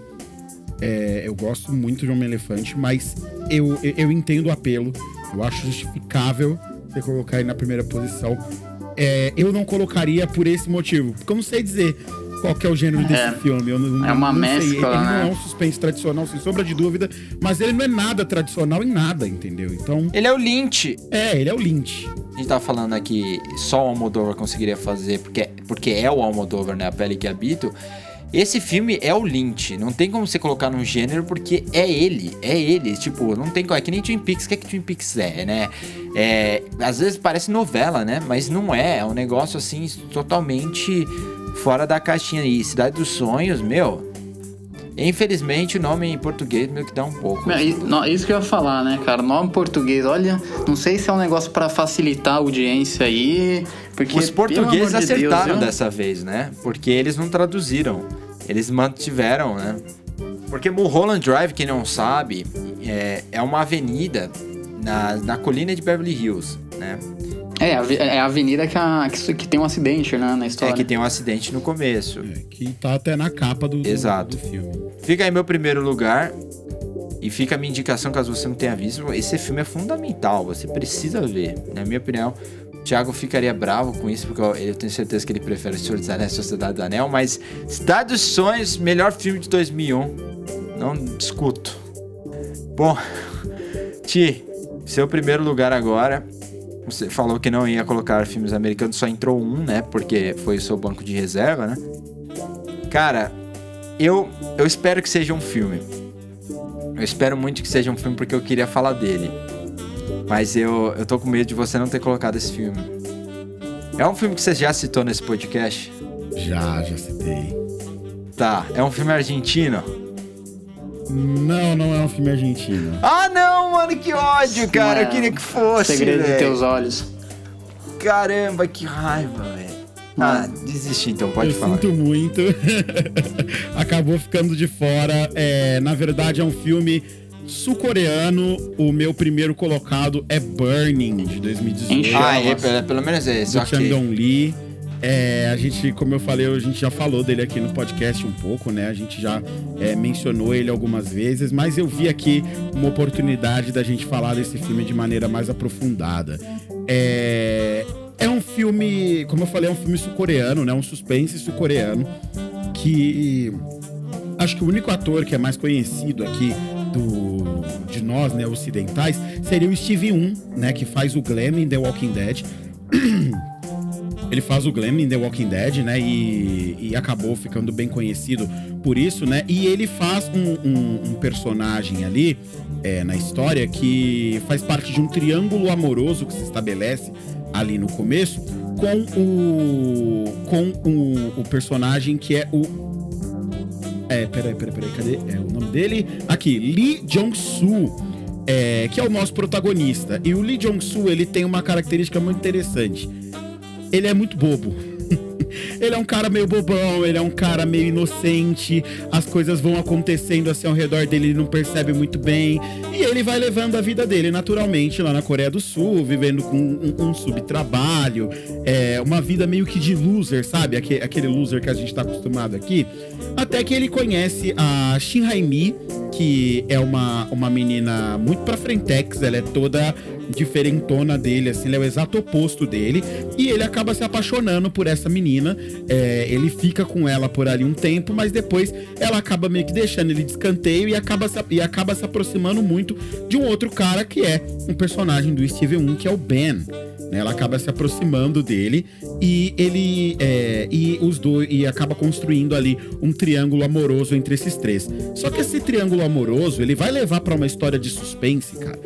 É, eu gosto muito de Homem-Elefante, mas eu, eu, eu entendo o apelo. Eu acho justificável você colocar ele na primeira posição. É, eu não colocaria por esse motivo, porque eu não sei dizer qual que é o gênero desse É. filme. Eu não, É uma não sei. mescla, Ele não né? é um suspense tradicional, sem sombra de dúvida, mas ele não é nada tradicional em nada, entendeu? Então, ele é o Lynch. é, ele é o Lynch. A gente tá falando aqui só o Almodóvar conseguiria fazer, porque, porque é o Almodóvar, né? A pele que habito. Esse filme é o Lynch. Não tem como você colocar num gênero, porque é ele. É ele. Tipo, não tem como. É que nem Twin Peaks. O que é que Twin Peaks é, né? É, às vezes parece novela, né? Mas não é. É um negócio assim, totalmente fora da caixinha. E Cidade dos Sonhos, meu. Infelizmente o nome em português meio que dá um pouco. É, Isso que eu ia falar, né, cara? Nome português, olha, não sei se é um negócio pra facilitar a audiência aí, porque Os portugueses de Deus, acertaram viu? dessa vez, né? Porque eles não traduziram. Eles mantiveram, né? Porque Mulholland Drive, quem não sabe, é, é uma avenida na, na colina de Beverly Hills, né? É, a, vi- é a avenida que, a- que, que tem um acidente, né, na história. É que tem um acidente no começo. É, que tá até na capa do, do- Exato. do filme. Fica aí meu primeiro lugar. E fica a minha indicação, caso você não tenha visto. Esse filme é fundamental, você precisa ver. Na minha opinião, o Thiago ficaria bravo com isso, porque eu, eu tenho certeza que ele prefere O Senhor dos Anéis e Sociedade do Anel. Mas Cidade dos Sonhos, melhor filme de 2001. Não discuto. Bom, Ti, seu primeiro lugar agora. Você falou que não ia colocar filmes americanos, só entrou um, né? Porque foi o seu banco de reserva, né? Cara, eu, eu espero que seja um filme. Eu espero muito que seja um filme porque eu queria falar dele. Mas eu, eu tô com medo de você não ter colocado esse filme. É um filme que você já citou nesse podcast? Já, já citei. Tá, é um filme argentino? Não, não é um filme argentino. Ah, não, mano, que ódio, cara. Eu queria que fosse. Segredo dos teus olhos. Caramba, que raiva, velho. Ah, desisti então, pode eu falar. sinto muito. Acabou ficando de fora. É, na verdade, é um filme sul-coreano. O meu primeiro colocado é Burning, de 2018. Ah, é, pelo, pelo menos é esse, do ok. Chang Lee. É, a gente, como eu falei, a gente já falou dele aqui no podcast um pouco, né? A gente já é, mencionou ele algumas vezes, mas eu vi aqui uma oportunidade da gente falar desse filme de maneira mais aprofundada. É, é um filme, como eu falei, é um filme sul-coreano, né? Um suspense sul-coreano que acho que o único ator que é mais conhecido aqui do, de nós, né, ocidentais, seria o Steve Um, né, que faz o Glenn em The Walking Dead. Ele faz o Glenn em The Walking Dead, né? E, e acabou ficando bem conhecido por isso, né? E ele faz um, um- um personagem ali é, na história que faz parte de um triângulo amoroso que se estabelece ali no começo com o com o, o personagem que é o é, peraí, peraí, peraí, cadê? É o nome dele? Aqui, Lee Jong-soo, é, que é o nosso protagonista. E o Lee Jong-soo, ele tem uma característica muito interessante. Ele é muito bobo. ele é um cara meio bobão, ele é um cara meio inocente, as coisas vão acontecendo assim ao redor dele, ele não percebe muito bem. E ele vai levando a vida dele naturalmente lá na Coreia do Sul, vivendo com um, um subtrabalho, é, uma vida meio que de loser, sabe? Aque- Aquele loser que a gente tá acostumado aqui. Até que ele conhece a Shin Haimi, que é uma, uma menina muito pra frentex, ela é toda diferentona dele, assim, ela é o exato oposto dele. E ele acaba se apaixonando por essa menina. é, ele fica com ela por ali um tempo, mas depois ela acaba meio que deixando ele de escanteio e acaba, se, e acaba se aproximando muito de um outro cara que é um personagem do Steven 1, que é o Ben. né? Ela acaba se aproximando dele e ele é, e os dois e acaba construindo ali um triângulo amoroso entre esses três. Só que esse triângulo amoroso ele vai levar pra uma história de suspense, cara,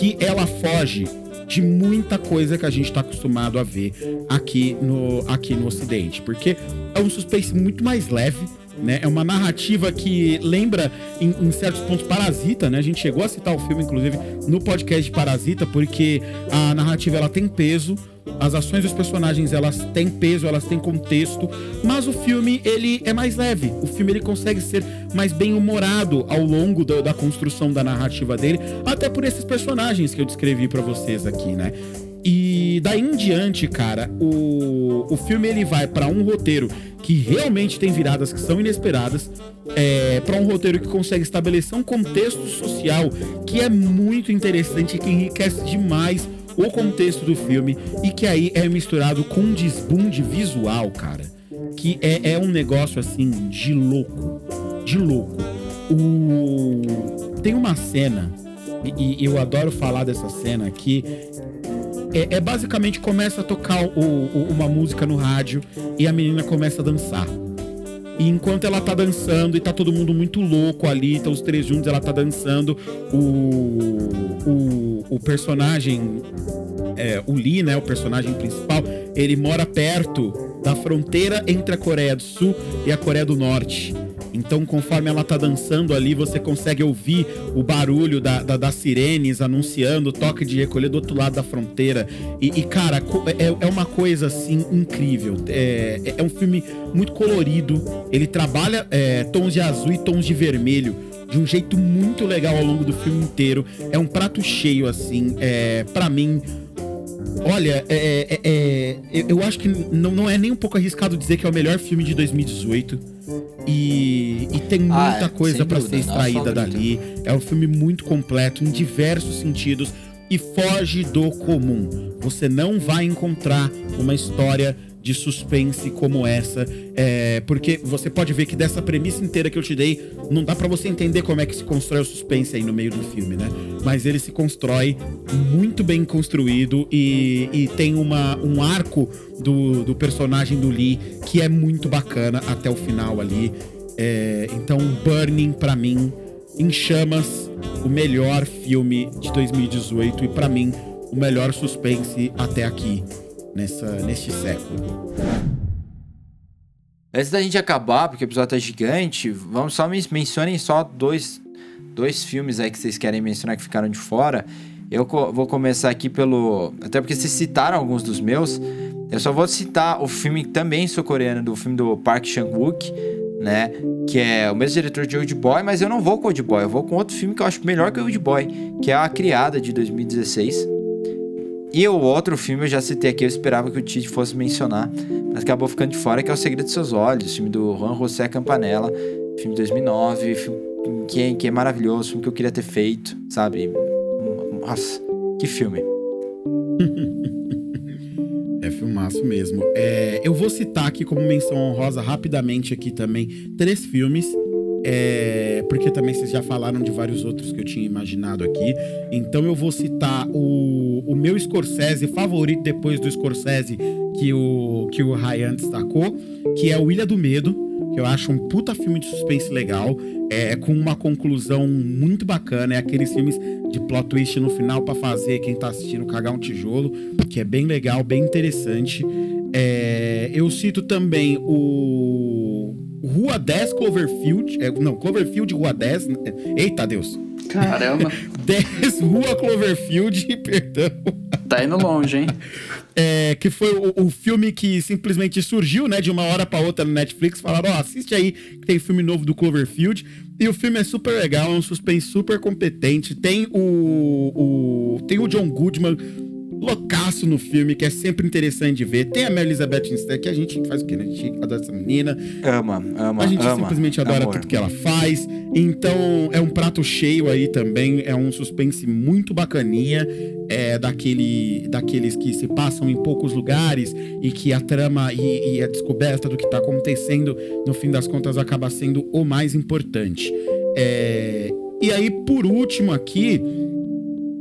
que ela foge de muita coisa que a gente tá acostumado a ver aqui no aqui no Ocidente, porque é um suspense muito mais leve. Né? É uma narrativa que lembra, em, em certos pontos, Parasita, né? A gente chegou a citar o filme, inclusive, no podcast de Parasita, porque a narrativa ela tem peso, as ações dos personagens elas têm peso, elas têm contexto, mas o filme ele é mais leve. O filme ele consegue ser mais bem humorado ao longo da, da construção da narrativa dele, até por esses personagens que eu descrevi pra vocês aqui, né? E daí em diante, cara, o, o filme ele vai pra um roteiro que realmente tem viradas que são inesperadas, é, para um roteiro que consegue estabelecer um contexto social que é muito interessante e que enriquece demais o contexto do filme e que aí é misturado com um desbunde visual, cara, que é, é um negócio assim de louco, de louco. O... Tem uma cena, e, e eu adoro falar dessa cena aqui, é, é basicamente começa a tocar o- o- uma música no rádio e a menina começa a dançar. E enquanto ela tá dançando e tá todo mundo muito louco ali, tá os três juntos, ela tá dançando, o, o, o personagem, é, o Lee, né, o personagem principal, ele mora perto da fronteira entre a Coreia do Sul e a Coreia do Norte. Então, conforme ela tá dançando ali, você consegue ouvir o barulho da, da- das sirenes anunciando o toque de recolher do outro lado da fronteira. E, e, cara, é, é uma coisa assim incrível. É, é- é um filme muito colorido. Ele trabalha é, tons de azul e tons de vermelho de um jeito muito legal ao longo do filme inteiro. É um prato cheio, assim. É, para mim, Olha, é, é- é- eu- eu acho que não, não é nem um pouco arriscado dizer que é o melhor filme de 2018. E, e tem Ah, muita é, coisa dúvida, ser extraída dali. É um filme muito completo em diversos sentidos e foge do comum. Você não vai encontrar uma história de suspense como essa, é, porque você pode ver que dessa premissa inteira que eu te dei, não dá pra você entender como é que se constrói o suspense aí no meio do filme, né? Mas ele se constrói muito bem construído e, e tem uma, um arco do, do personagem do Lee que é muito bacana até o final ali. É, então, Burning, pra mim, Em Chamas, o melhor filme de 2018 e para mim o melhor suspense até aqui nessa neste século. Antes da gente acabar, porque o episódio tá gigante, vamos só men mencionem só dois, dois filmes aí que vocês querem mencionar que ficaram de fora. Eu co vou começar aqui pelo. Até porque vocês citaram alguns dos meus. Eu só vou citar o filme também sul-coreano, do filme do Park Chan-wook, né? Que é o mesmo diretor de Old Boy, mas eu não vou com Old Boy, eu vou com outro filme que eu acho melhor que Old Boy, que é A Criada, de 2016. E o outro filme eu já citei aqui, eu esperava que o Tite fosse mencionar, mas acabou ficando de fora, que é O Segredo de Seus Olhos, filme do Juan José Campanella, filme de 2009, filme que é, que é maravilhoso, filme que eu queria ter feito, sabe? Nossa, que filme. É filmaço mesmo. É, eu vou citar aqui como menção honrosa rapidamente aqui também três filmes. É, porque também vocês já falaram de vários outros que eu tinha imaginado aqui. Então eu vou citar o, o meu Scorsese favorito depois do Scorsese que o, que o Ryan destacou, que é o Ilha do Medo, que eu acho um puta filme de suspense legal, é com uma conclusão muito bacana, é aqueles filmes de plot twist no final para fazer quem tá assistindo cagar um tijolo, que é bem legal, bem interessante. É, eu cito também o Rua 10 Cloverfield. É, não, Cloverfield Rua 10. Eita Deus. Caramba. 10 Rua Cloverfield, perdão. Tá indo longe, hein? É, que foi o, o, filme que simplesmente surgiu, né, de uma hora para outra no Netflix. Falaram, ó, oh, assiste aí que tem filme novo do Cloverfield. E o filme é super legal, é um suspense super competente. Tem o, o tem o John Goodman loucaço no filme, que é sempre interessante de ver. Tem a Mary Elizabeth Winstead, que a gente faz o quê? Né? A gente adora essa menina. Ama, ama, A gente ama, simplesmente adora amor. tudo que ela faz. Então, é um prato cheio aí também. É um suspense muito bacaninha. É daquele, daqueles que se passam em poucos lugares e que a trama e, e a descoberta do que tá acontecendo, no fim das contas, acaba sendo o mais importante. É... E aí, por último aqui,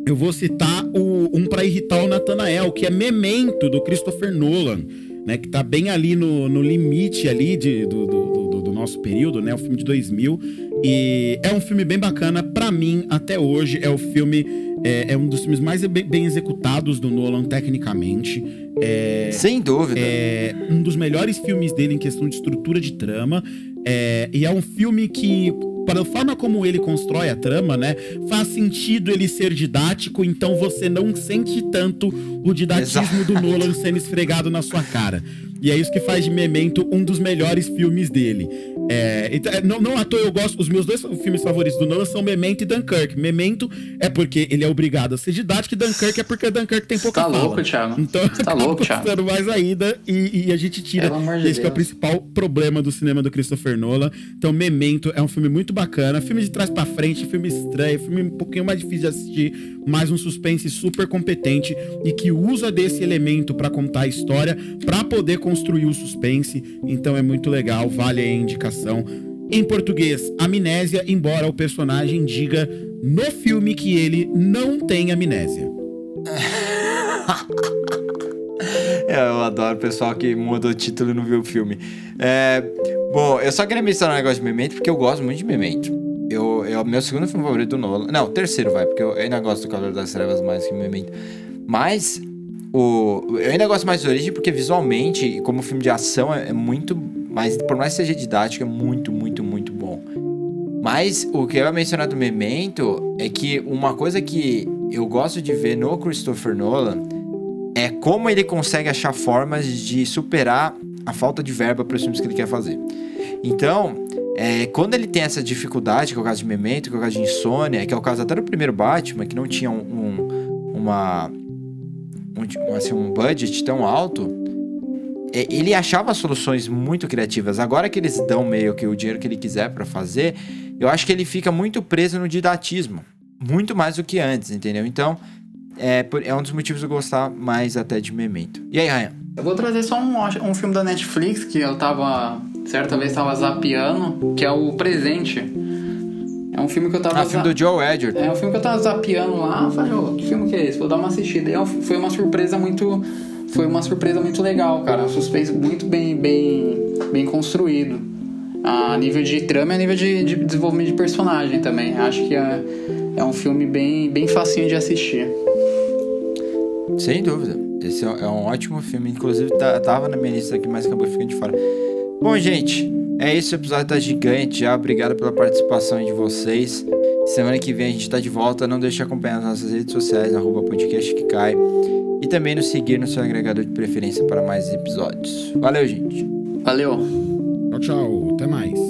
eu vou citar o, um para irritar o Nathanael, que é Memento, do Christopher Nolan, né? Que tá bem ali no, no limite ali de, do, do, do, do, nosso período, né? O filme de 2000. E é um filme bem bacana. para mim, até hoje, é o filme... É, é um dos filmes mais bem, bem, executados do Nolan, tecnicamente. É, Sem dúvida. É um dos melhores filmes dele em questão de estrutura de trama. É, e é um filme que para a forma como ele constrói a trama, né, faz sentido ele ser didático, então você não sente tanto o didatismo Exato. do Nolan sendo esfregado na sua cara. E é isso que faz de Memento um dos melhores filmes dele. É, então, não, não à toa eu gosto. Os meus dois filmes favoritos do Nolan são Memento e Dunkirk. Memento é porque ele é obrigado a ser didático e Dunkirk é porque Dunkirk tem pouca tá fala. louco, Thiago. Então tá louco, Thiago. mais ainda e, e, a gente tira esse de que é o principal problema do cinema do Christopher Nolan. Então Memento é um filme muito bacana, filme de trás para frente, filme estranho, filme um pouquinho mais difícil de assistir, mas um suspense super competente e que usa desse elemento para contar a história, para poder construir o suspense. Então é muito legal, vale a indicação. Em português, amnésia, embora o personagem diga no filme que ele não tem amnésia. Eu adoro o pessoal que muda o título e não viu o filme. É, bom, eu só queria mencionar um negócio de Memento porque eu gosto muito de Memento. Eu, é o meu segundo filme favorito do Nolan. Não, terceiro vai, porque eu ainda gosto do Calor das Trevas mais que Memento. Mas o, eu ainda gosto mais de Origem porque visualmente, como filme de ação, é, é muito. Mas por mais que seja didático, é muito, muito, muito bom. Mas o que eu ia mencionar do Memento é que uma coisa que eu gosto de ver no Christopher Nolan é como ele consegue achar formas de superar a falta de verba para os filmes que ele quer fazer. Então, é, quando ele tem essa dificuldade, que é o caso de Memento, que é o caso de Insônia, que é o caso até do primeiro Batman, que não tinha um, um, uma, um, assim, um budget tão alto, é, ele achava soluções muito criativas. Agora que eles dão meio que o dinheiro que ele quiser para fazer, eu acho que ele fica muito preso no didatismo. Muito mais do que antes, entendeu? Então, é, é um dos motivos de eu gostar mais até de Memento. E aí, Ryan? Eu vou trazer só um, um filme da Netflix que eu tava. Certa vez tava zapeando, que é o Presente. É um filme que eu tava. Ah, filme do Joe Edgerton. É um filme que eu tava zapeando lá. Falei, ô, que filme que é esse? Vou dar uma assistida. E é foi uma surpresa muito. Foi uma surpresa muito legal, cara. Um suspense muito bem, bem, bem construído. a nível de trama e a nível de, de desenvolvimento de personagem também. Acho que é, é um filme bem, bem facinho de assistir. Sem dúvida. Esse é é um ótimo filme. Inclusive, tá, tava na minha lista aqui, mas acabou ficando de fora. Bom, gente, é isso. O episódio tá gigante já. Obrigado pela participação de vocês. Semana que vem a gente tá de volta. Não deixe de acompanhar as nossas redes sociais, arroba podcast que cai. E também nos seguir no seu agregador de preferência para mais episódios. Valeu, gente. Valeu. Tchau, tchau. Até mais.